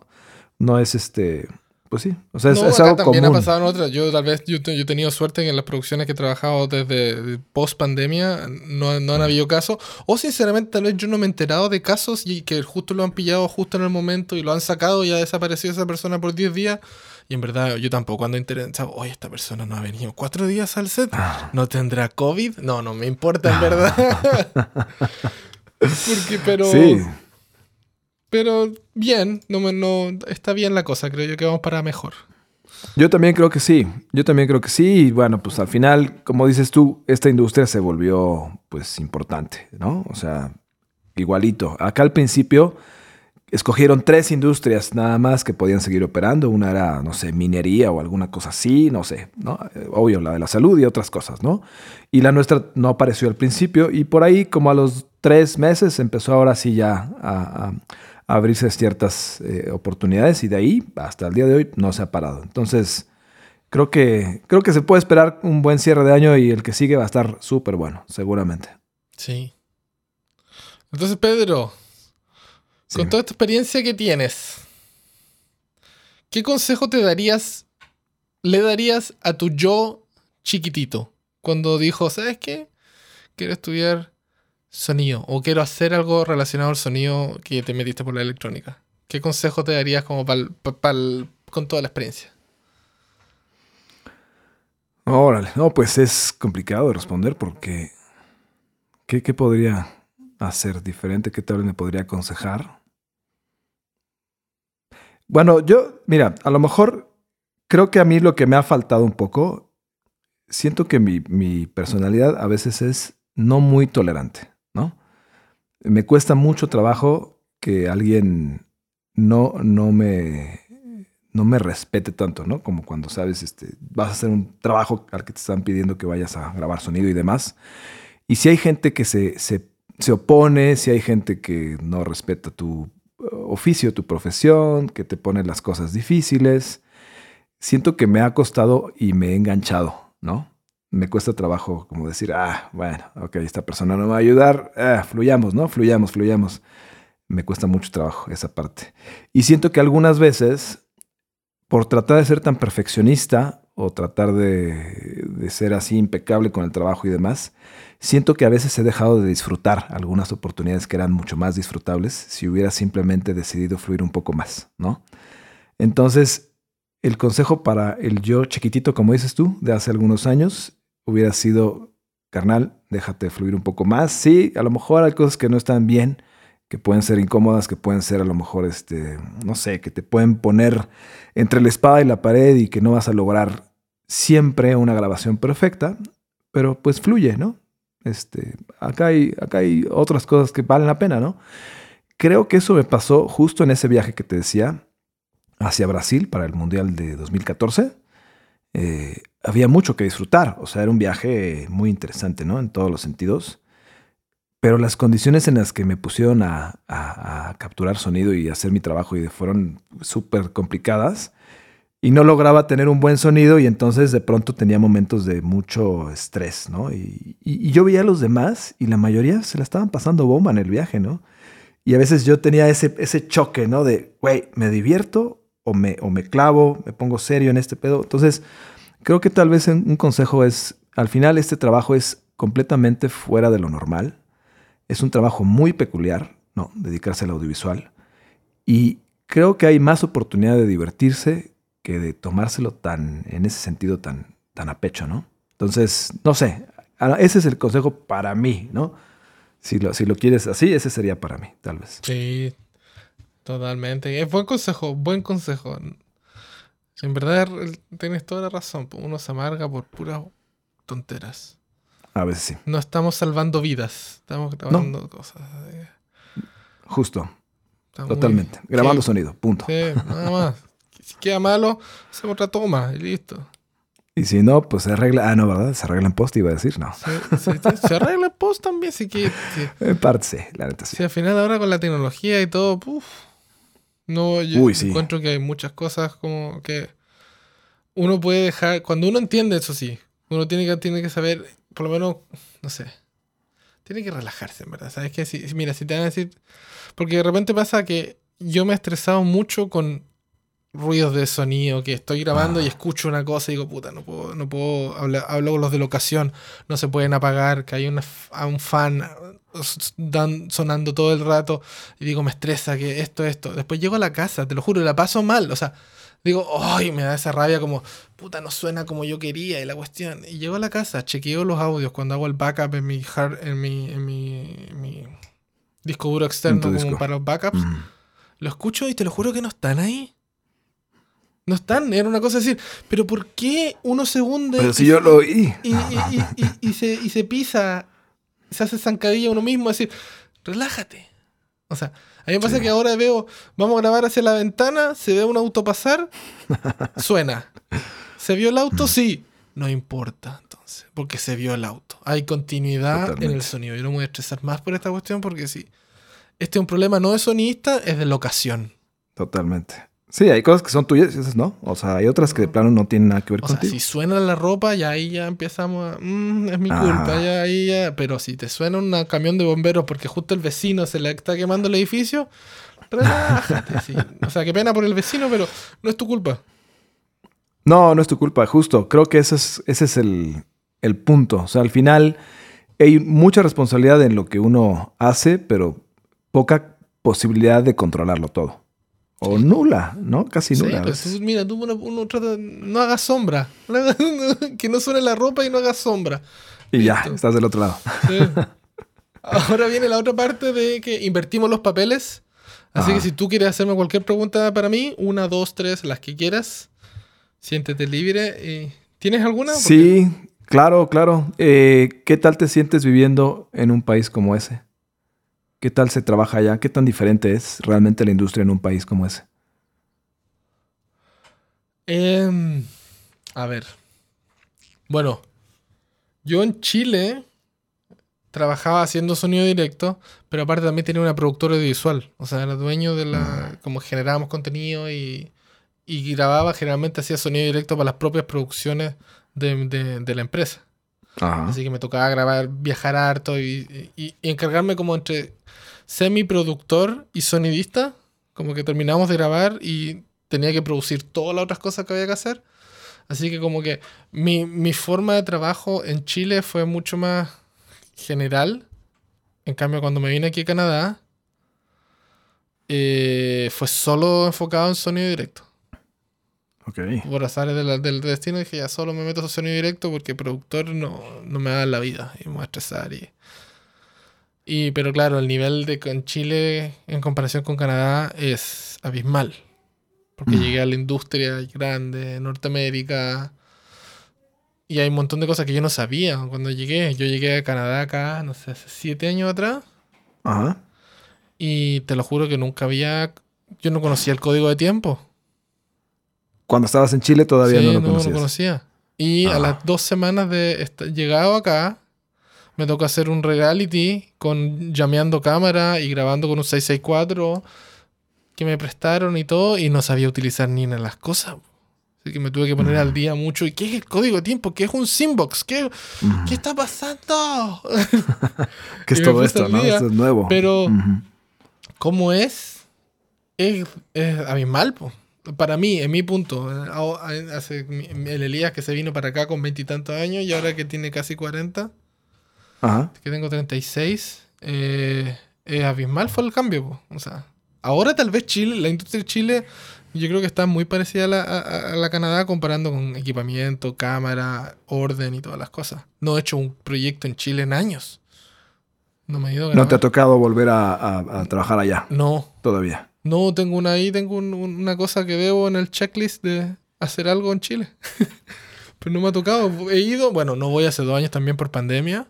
no es este, pues sí, o sea, es, no, es acá algo también común. ha pasado en otras. Yo tal vez yo, yo he tenido suerte que en las producciones que he trabajado desde post pandemia no, no han habido casos. O sinceramente tal vez yo no me he enterado de casos y que justo lo han pillado justo en el momento y lo han sacado y ha desaparecido esa persona por 10 días. Y en verdad yo tampoco ando interesado. Oye, esta persona no ha venido cuatro días al set. Ah. ¿No tendrá COVID? No, no me importa en verdad. Porque, pero... Sí, Pero bien, no, no, está bien la cosa. Creo yo que vamos para mejor. Yo también creo que sí, yo también creo que sí. Y bueno, pues al final, como dices tú, esta industria se volvió pues importante, ¿no? O sea, igualito. Acá al principio escogieron tres industrias nada más que podían seguir operando. Una era, no sé, minería o alguna cosa así, no sé, ¿no? Obvio, la de la salud y otras cosas, ¿no? Y la nuestra no apareció al principio y por ahí como a los tres meses empezó ahora sí ya a, abrirse ciertas eh, oportunidades y de ahí hasta el día de hoy no se ha parado. Entonces, creo que, creo que se puede esperar un buen cierre de año y el que sigue va a estar súper bueno, seguramente. Sí. Entonces, Pedro, Sí. con toda esta experiencia que tienes, ¿qué consejo te darías, le darías a tu yo chiquitito cuando dijo, ¿sabes qué? Quiero estudiar sonido o quiero hacer algo relacionado al sonido que te metiste por la electrónica. ¿Qué consejo te darías como pa'l- pa- pa'l- con toda la experiencia? Órale, no, pues es complicado de responder porque ¿qué, podría hacer diferente? ¿Qué tal me podría aconsejar? Bueno, yo, mira, a lo mejor creo que a mí lo que me ha faltado un poco, siento que mi, personalidad a veces es no muy tolerante. Me cuesta mucho trabajo que alguien no, no me no me respete tanto, ¿no? Como cuando sabes, este, vas a hacer un trabajo al que te están pidiendo que vayas a grabar sonido y demás. Y si hay gente que se, se, se opone, si hay gente que no respeta tu eh, oficio, tu profesión, que te pone las cosas difíciles, siento que me ha costado y me he enganchado, ¿no? Me cuesta trabajo como decir, ah, bueno, ok, esta persona no me va a ayudar, ah, fluyamos, ¿no? Fluyamos, fluyamos. Me cuesta mucho trabajo esa parte. Y siento que algunas veces por tratar de ser tan perfeccionista o tratar de, de, ser así impecable con el trabajo y demás, siento que a veces he dejado de disfrutar algunas oportunidades que eran mucho más disfrutables si hubiera simplemente decidido fluir un poco más, ¿no? Entonces, el consejo para el yo chiquitito, como dices tú, de hace algunos años, hubiera sido, carnal, déjate fluir un poco más. Sí, a lo mejor hay cosas que no están bien, que pueden ser incómodas, que pueden ser a lo mejor, este, no sé, que te pueden poner entre la espada y la pared y que no vas a lograr siempre una grabación perfecta, pero pues fluye, ¿no? Este, acá hay, acá hay otras cosas que valen la pena, ¿no? Creo que eso me pasó justo en ese viaje que te decía hacia Brasil para el Mundial de 2014. Eh, había mucho que disfrutar, o sea, era un viaje muy interesante, ¿no? En todos los sentidos. Pero las condiciones en las que me pusieron a, capturar sonido y hacer mi trabajo y fueron súper complicadas. Y no lograba tener un buen sonido y entonces de pronto tenía momentos de mucho estrés, ¿no? Y, yo veía a los demás y la mayoría se la estaban pasando bomba en el viaje, ¿no? Y a veces yo tenía ese, ese choque, ¿no? De, güey, ¿me divierto o me, o me clavo, me pongo serio en este pedo? Entonces, creo que tal vez un consejo es, al final este trabajo es completamente fuera de lo normal. Es un trabajo muy peculiar, ¿no? Dedicarse al audiovisual. Y creo que hay más oportunidad de divertirse que de tomárselo tan, en ese sentido, tan, tan a pecho, ¿no? Entonces, no sé, ese es el consejo para mí, ¿no? Si lo, si lo quieres así, ese sería para mí, tal vez. Sí, totalmente. Es buen consejo, buen consejo. En verdad tienes toda la razón. Uno se amarga por puras tonteras. A veces sí. No estamos salvando vidas, estamos grabando cosas. eh, Justo, está muy- totalmente. Grabando Sí, sonido, punto. Sí, nada más. Si queda malo, hacemos otra toma y listo. Y si no, pues se arregla. Ah, no, ¿verdad? Se arregla en post, iba a decir, no. Se, se- se arregla el post también, si que si, En parte sí, la neta sí. si al final ahora con la tecnología y todo, puf, no, yo Uy, sí. encuentro que hay muchas cosas como que uno puede dejar, cuando uno entiende eso sí, uno tiene que, tiene que saber, por lo menos, no sé, tiene que relajarse, en verdad. ¿Sabes qué? Si, si- mira, si te van a decir, porque de repente pasa que yo me he estresado mucho con ruidos de sonido, que estoy grabando Ah. y escucho una cosa y digo, puta, no puedo, no puedo, hablar, hablo con los de locación, no se pueden apagar, que hay una, a un fan uh, dan- sonando todo el rato y digo, me estresa que esto, esto. Después llego a la casa, te lo juro, la paso mal, o sea, digo, ay, me da esa rabia como, puta, no suena como yo quería y la cuestión. Y llego a la casa, chequeo los audios cuando hago el backup en mi, hard, en mi, en mi, en mi disco duro externo como disco. para los backups. Mm. Lo escucho y te lo juro que no están ahí. No están, era una cosa decir, pero ¿por qué unos segundos Pero si yo lo oí. y, y- y- y- y se, y se pisa, se hace zancadilla uno mismo, decir, relájate. O sea, a mí me pasa Sí. que ahora veo, vamos a grabar hacia la ventana, se ve un auto pasar, suena. ¿Se vio el auto? Sí. No importa, entonces, porque se vio el auto. Hay continuidad en el sonido. Yo no me voy a estresar más por esta cuestión porque sí. Este es un problema no de sonidista, es de locación. Totalmente. Sí, hay cosas que son tuyas y esas no. O sea, hay otras que de plano no tienen nada que ver O sea, si suena la ropa, ya ahí ya empezamos a. "Mm, es mi culpa, ya ahí ya. Pero si te suena un camión de bomberos porque justo el vecino se le está quemando el edificio, relájate. sí. O sea, qué pena por el vecino, pero no es tu culpa. No, no es tu culpa, justo. Creo que ese es, ese es el, el punto. O sea, al final hay mucha responsabilidad en lo que uno hace, pero poca posibilidad de controlarlo todo. O nula, ¿no? Casi Sí, nula. pues, mira, tú uno, uno trata. No hagas sombra. Que no suene la ropa y no hagas sombra. y ya, estás del otro lado. Sí. Ahora viene la otra parte de que invertimos los papeles. Así Ah. que si tú quieres hacerme cualquier pregunta para mí, una, dos, tres, las que quieras, siéntete libre. y- ¿Tienes alguna? Porque- Sí, claro, claro. Eh, ¿Qué tal te sientes viviendo en un país como ese? ¿Qué tal se trabaja allá? ¿Qué tan diferente es realmente la industria en un país como ese? Em, a ver. Bueno, yo en Chile trabajaba haciendo sonido directo, pero aparte también tenía una productora audiovisual. O sea, era dueño de la. Como generábamos contenido y, y grababa, generalmente hacía sonido directo para las propias producciones de, de- de la empresa. Ajá. Así que me tocaba grabar, viajar harto y, y- y encargarme como entre semi-productor y sonidista. Como que terminamos de grabar y tenía que producir todas las otras cosas que había que hacer. Así que como que mi, mi forma de trabajo en Chile fue mucho más general. En cambio, cuando me vine aquí a Canadá, eh, fue solo enfocado en sonido directo Ok. por azares del destino dije ya solo me meto a sonido directo porque productor no, no me da la vida y me voy a estresar y, y pero claro el nivel de con Chile en comparación con Canadá es abismal porque Mm. llegué a la industria grande Norteamérica y hay un montón de cosas que yo no sabía cuando llegué yo llegué a Canadá acá no sé hace siete años atrás Ajá. y te lo juro que nunca había yo no conocía el código de tiempo Cuando estabas en Chile todavía Sí, no lo no conocías. lo conocía. Y a Ah. las dos semanas de estar llegado acá, me tocó hacer un reality con llameando cámara y grabando con un 664 que me prestaron y todo, y no sabía utilizar ni una de las cosas. Así que me tuve que poner Mm. al día mucho. ¿Y qué es el código de tiempo? ¿Qué es un Simbox? ¿Qué, Ujú. ¿qué está pasando? ¿Qué es todo esto, no? día, Esto es nuevo. pero- Ujú. ¿Cómo es? Es, es abismal, po. Para mí, en mi punto. eh, a- Hace el Elías que se vino para acá con veintitantos años y ahora que tiene casi 40, Ajá. que tengo 36, eh, es abismal fue el cambio. po. O sea, ahora tal vez Chile, la industria de Chile Yo creo que está muy parecida a la, a- a la Canadá comparando con equipamiento, cámara, orden y todas las cosas. No he hecho un proyecto en Chile en años. No me he ido a No te ha tocado volver a, a- trabajar allá No, todavía. no, tengo una ahí, tengo un- un- una cosa que debo en el checklist de hacer algo en Chile. Pero no me ha tocado. He ido, bueno, no voy hace dos años también por pandemia,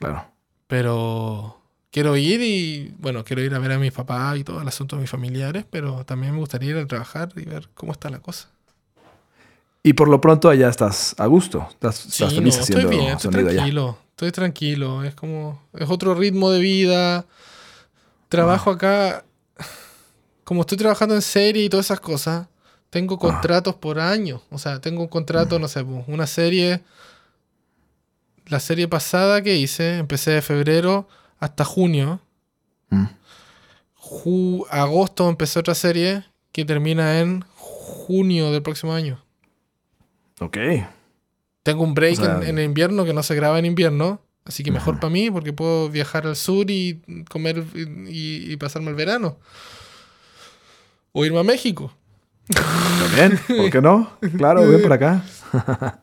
Claro. pero quiero ir y, bueno, quiero ir a ver a mis papás y todo el asunto de mis familiares, pero también me gustaría ir a trabajar y ver cómo está la cosa. Y por lo pronto allá estás a gusto. Estás, Sí, estás no, feliz estoy haciendo bien, estoy sonido allá. tranquilo, estoy tranquilo, es como, es otro ritmo de vida, trabajo acá, como estoy trabajando en serie y todas esas cosas, tengo contratos por año, o sea, tengo un contrato, no sé, pues, una serie, la serie pasada que hice, empecé de febrero hasta junio, Mm. Ju- agosto empecé otra serie que termina en junio del próximo año. Ok. Tengo un break O sea, en, en invierno que no se graba en invierno. Así que mejor para mí porque puedo viajar al sur y comer y, y pasarme el verano. O irme a México. También, ¿por qué no? Claro, ven por acá.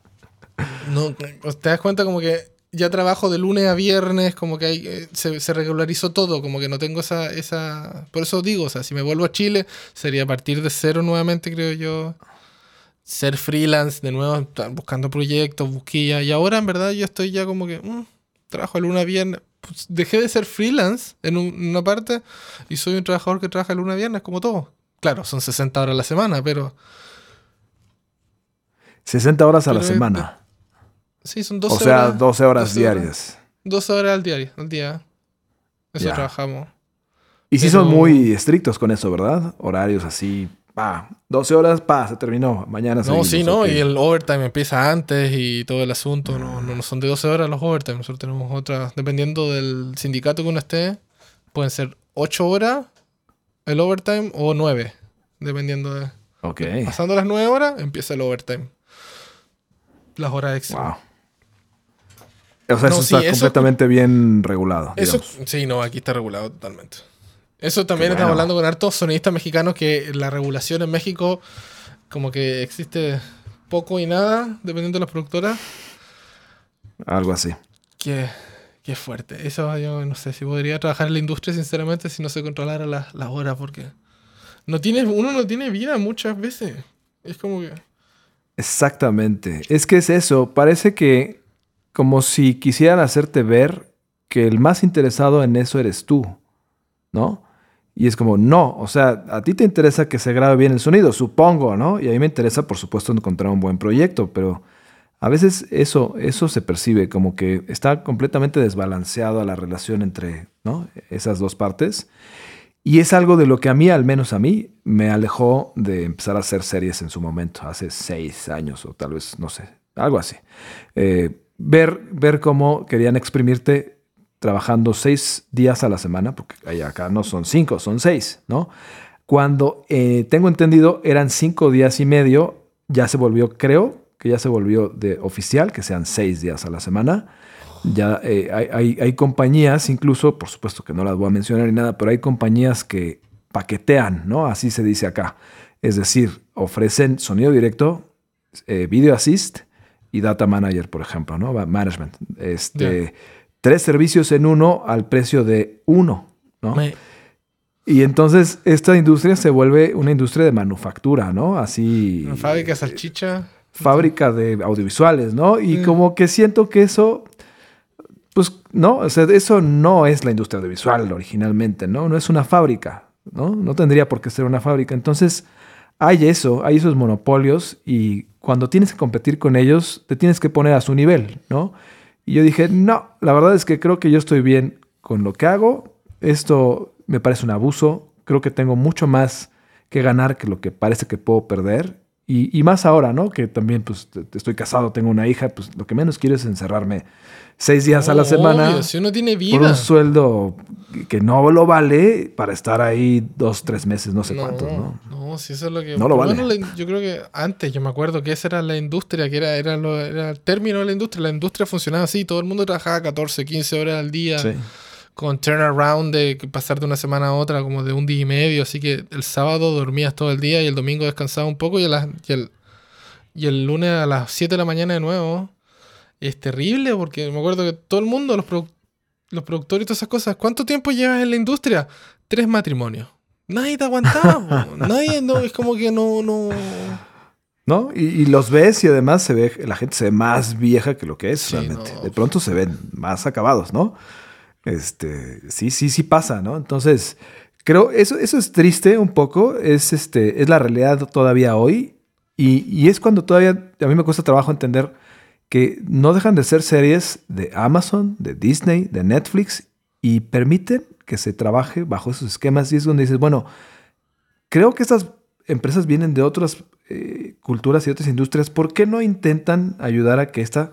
No, te das cuenta como que ya trabajo de lunes a viernes, como que hay, eh, se, se regularizó todo, como que no tengo esa, esa... Por eso digo, o sea, si me vuelvo a Chile, sería a partir de cero nuevamente, creo yo. Ser freelance de nuevo, buscando proyectos, busquilla. Y ahora en verdad yo estoy ya como que... mm, trabajo de lunes a viernes. Pues, dejé de ser freelance en, un- en una parte y soy un trabajador que trabaja de lunes a viernes, como todo. Claro, son 60 horas a la semana, pero... 60 horas a la Pero semana. Sí, son 12 O sea, horas. 12 horas 12 horas. diarias. 12 horas al diario, al día. Eso trabajamos. Y sí Pero- son muy estrictos con eso, ¿verdad? Horarios así, pa, 12 horas, pa, se terminó. Mañana No, seguimos, sí, no, ok. y el overtime empieza antes y todo el asunto. No, no, no son de 12 horas los overtime. Nosotros tenemos otras, dependiendo del sindicato que uno esté, pueden ser 8 horas el overtime o 9, dependiendo de. Ok, Pasando las 9 horas, empieza el overtime. Las horas extra. wow. O sea, No, eso sí, está eso- completamente bien regulado. Eso, digamos. sí, no, aquí está regulado totalmente. Eso también Qué estamos hablando con hartos sonidistas mexicanos que la regulación en México como que existe poco y nada, dependiendo de las productoras, Algo así. que es fuerte. Eso yo no sé si podría trabajar en la industria, sinceramente, si no se controlara las las horas, porque no tiene, uno no tiene vida muchas veces. Es como que... Exactamente. Es que es eso. Parece que como si quisieran hacerte ver que el más interesado en eso eres tú, ¿no? Y es como, no, o sea, a ti te interesa que se grabe bien el sonido, supongo, ¿no? Y a mí me interesa, por supuesto, encontrar un buen proyecto, pero a veces eso, eso se percibe como que está completamente desbalanceado a la relación entre esas dos partes. Y es algo de lo que a mí, al menos a mí, me alejó de empezar a hacer series en su momento, hace seis años o tal vez, no sé, algo así. Eh, ver, ver cómo querían exprimirte trabajando seis días a la semana, porque acá no son cinco, son seis, ¿no? Cuando eh, tengo entendido eran cinco días y medio, ya se volvió, creo que ya se volvió de oficial, que sean seis días a la semana. Ya eh, hay, hay, hay compañías, incluso, por supuesto que no las voy a mencionar ni nada, pero hay compañías que paquetean, ¿no? Así se dice acá. Es decir, ofrecen sonido directo, eh, video assist y data manager, por ejemplo, ¿no? Management. Este. Tres servicios en uno al precio de uno, ¿no? Me- Y entonces esta industria se vuelve una industria de manufactura, ¿no? Así. Una fábrica de salchicha. Fábrica de audiovisuales, ¿no? Y Mm. como que siento que eso. Pues no, o sea, eso no es la industria audiovisual originalmente, ¿no? No es una fábrica, ¿no? No tendría por qué ser una fábrica. Entonces, hay eso, hay esos monopolios y cuando tienes que competir con ellos, te tienes que poner a su nivel, ¿no? Y yo dije, no, la verdad es que creo que yo estoy bien con lo que hago. Esto me parece un abuso. Creo que tengo mucho más que ganar que lo que parece que puedo perder. Y, y más ahora, ¿no? Que también, pues, te- te estoy casado, tengo una hija, pues lo que menos quiero es encerrarme seis días a la No, semana obvio, si uno tiene por vida. un sueldo que no lo vale para estar ahí dos, tres meses, no sé no, cuántos, ¿no? no, si eso es lo que. No lo por vale. la- yo creo que antes, yo me acuerdo que esa era la industria, que era, era, lo- era el término de la industria. La industria funcionaba así, todo el mundo trabajaba 14, 15 horas al día Sí. Con turnaround de pasar de una semana a otra, como de un día y medio. Así que el sábado dormías todo el día y el domingo descansaba un poco y, el, y el lunes a las 7 de la mañana de nuevo. Es terrible porque me acuerdo que todo el mundo, los, los productores y todas esas cosas, ¿cuánto tiempo llevas en la industria? Tres matrimonios. Nadie te aguantaba. Nadie, no, es como que no, no. ¿No? Y, los ves y además se ve, la gente se ve más vieja que lo que es realmente. De pronto se ven más acabados, ¿no? Este, sí, sí, sí pasa, ¿no? Entonces, creo, eso, eso es triste un poco, es, este, es la realidad todavía hoy y, es cuando todavía a mí me cuesta trabajo entender que no dejan de ser series de Amazon, de Disney, de Netflix y permiten que se trabaje bajo esos esquemas y es donde dices, bueno, creo que estas empresas vienen de otras eh, culturas y otras industrias, ¿por qué no intentan ayudar a que esta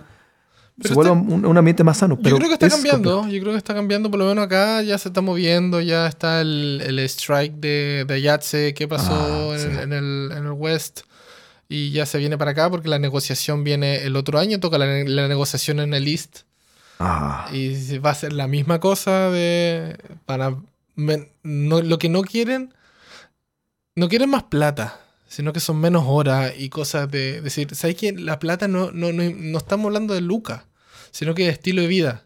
se vuelva un, ambiente más sano. yo creo que está cambiando, yo creo que está cambiando, por lo menos acá ya se está moviendo, ya está el, strike de, de Yatse que pasó ah, en, el, en, el, West y ya se viene para acá porque la negociación viene el otro año, toca la, negociación en el East. Ah. Y va a ser la misma cosa de... Para, lo que no quieren, no quieren más plata sino que son menos horas y cosas de decir, ¿sabes qué? La plata no, no, no, estamos hablando de lucas, sino que de estilo de vida.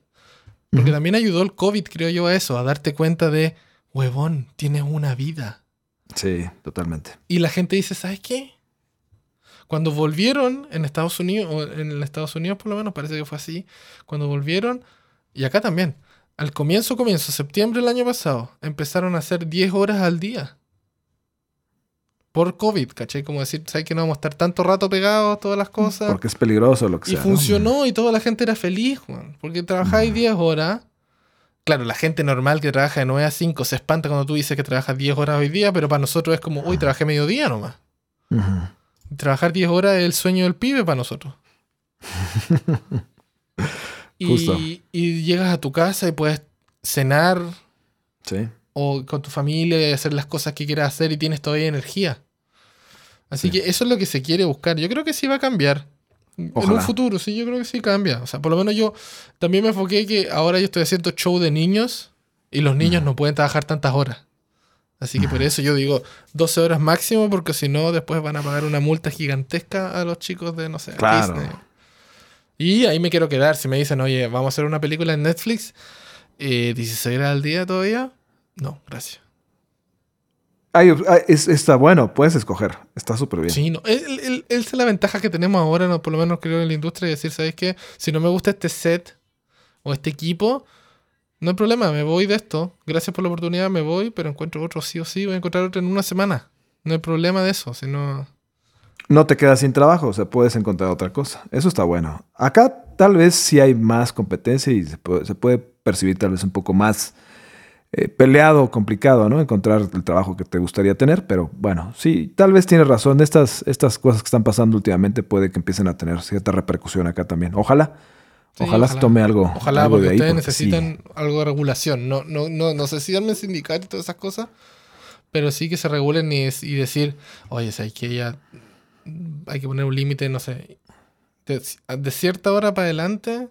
Porque también ayudó el COVID, creo yo, a eso, a darte cuenta de, huevón, tienes una vida. Sí, totalmente. Y la gente dice, ¿sabes qué? Cuando volvieron en Estados Unidos, o en Estados Unidos por lo menos, parece que fue así, cuando volvieron, y acá también, al comienzo, comienzo, septiembre del año pasado, empezaron a hacer 10 horas al día por COVID, ¿cachai? Como decir, ¿sabes que no vamos a estar tanto rato pegados, todas las cosas? Porque es peligroso lo que y sea. Y funcionó y toda la gente era feliz, Juan. Porque trabajáis 10 horas. Claro, la gente normal que trabaja de 9 a 5 se espanta cuando tú dices que trabajas 10 horas hoy día, pero para nosotros es como, uy, trabajé mediodía nomás. Trabajar 10 horas es el sueño del pibe para nosotros. y, y llegas a tu casa y puedes cenar. Sí o con tu familia y hacer las cosas que quieras hacer y tienes todavía energía. Así que eso es lo que se quiere buscar. Yo creo que sí va a cambiar. En un futuro, sí, yo creo que sí cambia. O sea, por lo menos yo también me enfoqué que ahora yo estoy haciendo show de niños y los niños no pueden trabajar tantas horas. Así que por eso yo digo 12 horas máximo, porque si no, después van a pagar una multa gigantesca a los chicos de, no sé, Disney. Y ahí me quiero quedar. Si me dicen, oye, vamos a hacer una película en Netflix, eh, 16 horas al día todavía, no, gracias. Está bueno, puedes escoger. Está súper bien. Sí, no. es la ventaja que tenemos ahora, no, por lo menos creo en la industria, decir, ¿sabes qué? Si no me gusta este set o este equipo, no hay problema, me voy de esto. Gracias por la oportunidad, me voy, pero encuentro otro sí o sí, voy a encontrar otro en una semana. No hay problema de eso, sino... No te quedas sin trabajo, o sea, puedes encontrar otra cosa. Eso está bueno. Acá tal vez sí hay más competencia y se puede percibir tal vez un poco más eh, peleado, complicado, ¿no? Encontrar el trabajo que te gustaría tener, pero bueno, sí, tal vez tienes razón. Estas, estas cosas que están pasando últimamente puede que empiecen a tener cierta repercusión acá también. Ojalá. ojalá, se tome algo. Ojalá, porque ustedes necesitan algo de regulación. No, no, no, no sé si darme sindicato y todas esas cosas, pero sí que se regulen y, y decir, oye, hay que ya hay que poner un límite, no sé, de, cierta hora para adelante,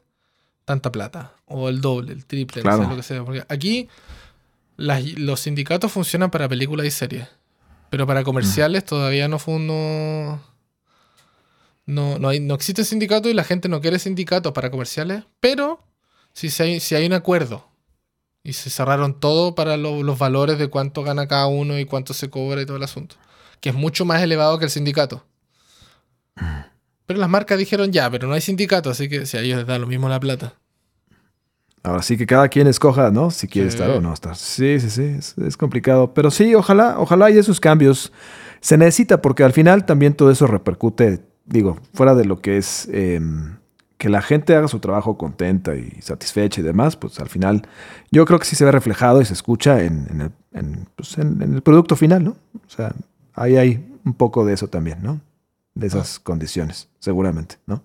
tanta plata. O el doble, el triple, no sé lo que sea. Porque aquí los sindicatos funcionan para películas y series. Pero para comerciales todavía no, no, no, no, hay, no existe sindicato y la gente no quiere sindicatos para comerciales. Pero si, hay, si hay un acuerdo y se cerraron todo para los valores de cuánto gana cada uno y cuánto se cobra y todo el asunto. Que es mucho más elevado que el sindicato. Pero las marcas dijeron ya, pero no hay sindicato, así que si a ellos les da lo mismo la plata. Ahora sí que cada quien escoja, ¿no? Si quiere estar o no estar. Sí, sí, sí, es, complicado. Pero sí, ojalá, ojalá hay esos cambios. Se necesita porque al final también todo eso repercute, digo, fuera de lo que es em, que la gente haga su trabajo contenta y satisfecha y demás, pues al final yo creo que sí se ve reflejado y se escucha en, pues, el, producto final, ¿no? O sea, ahí hay un poco de eso también, ¿no? De esas ah. condiciones, seguramente, ¿no?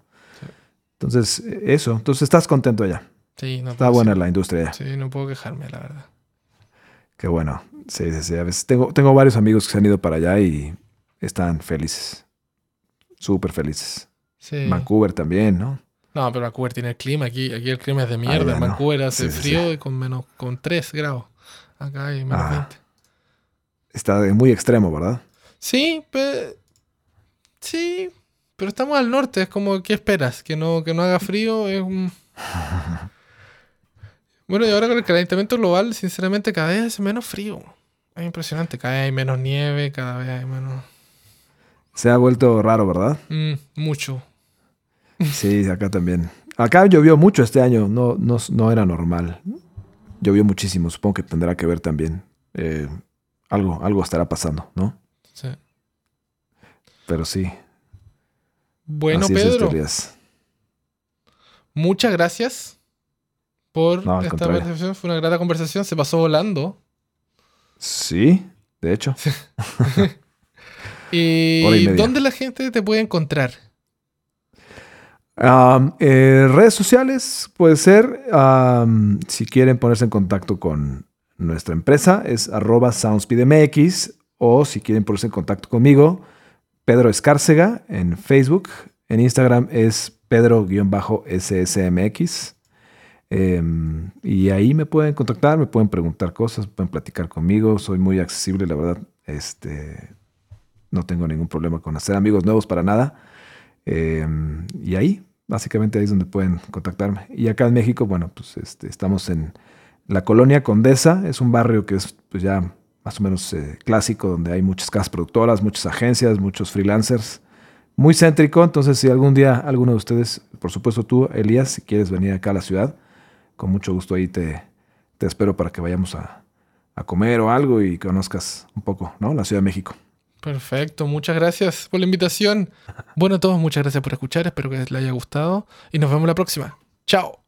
Entonces, eso, entonces estás contento ya. Está buena la industria. Sí, no puedo quejarme, la verdad. Qué bueno. Sí, sí, sí. A veces tengo, tengo varios amigos que se han ido para allá y están felices. Súper felices. Sí. Vancouver también, ¿no? No, pero Vancouver tiene el clima. Aquí, aquí el clima es de mierda. Ah, no. Vancouver hace Sí, frío y con menos con 3 grados. Acá hay menos Ah. 20. Está muy extremo, ¿verdad? Sí, pero. Sí, pero estamos al norte. Es como, ¿qué esperas? ¿Que no, que no haga frío? Es un- Bueno, y ahora con el calentamiento global, sinceramente, cada vez hace menos frío. Es impresionante. Cada vez hay menos nieve, cada vez hay menos. Se ha vuelto raro, ¿verdad? Mm, mucho. Sí, acá también. Acá llovió mucho este año, no, no, no era normal. Llovió muchísimo, supongo que tendrá que ver también. Eh, algo, algo estará pasando, ¿no? Sí. Pero sí. Bueno, así Pedro, muchas gracias por No, esta conversación. Fue una grata conversación. Se pasó volando. Sí, de hecho. ¿Y, dónde la gente te puede encontrar? Eh, redes sociales puede ser, si quieren ponerse en contacto con nuestra empresa, es arroba soundspeedmx o si quieren ponerse en contacto conmigo, Pedro Escárcega en Facebook, en Instagram es Pedro-SSMX. Em, y ahí me pueden contactar, me pueden preguntar cosas, pueden platicar conmigo, soy muy accesible, la verdad, este, no tengo ningún problema con hacer amigos nuevos para nada. Eh, y ahí, básicamente ahí es donde pueden contactarme. Y acá en México, bueno, pues este, estamos en la colonia Condesa, es un barrio que es pues ya más o menos eh, clásico, donde hay muchas casas productoras, muchas agencias, muchos freelancers. Muy céntrico, entonces si algún día alguno de ustedes, por supuesto tú, Elías, si quieres venir acá a la ciudad, con mucho gusto ahí te, te espero para que vayamos a, a comer o algo y conozcas un poco, ¿no? La Ciudad de México. Perfecto, muchas gracias por la invitación. Bueno a todos, muchas gracias por escuchar, espero que les haya gustado y nos vemos la próxima. Chao.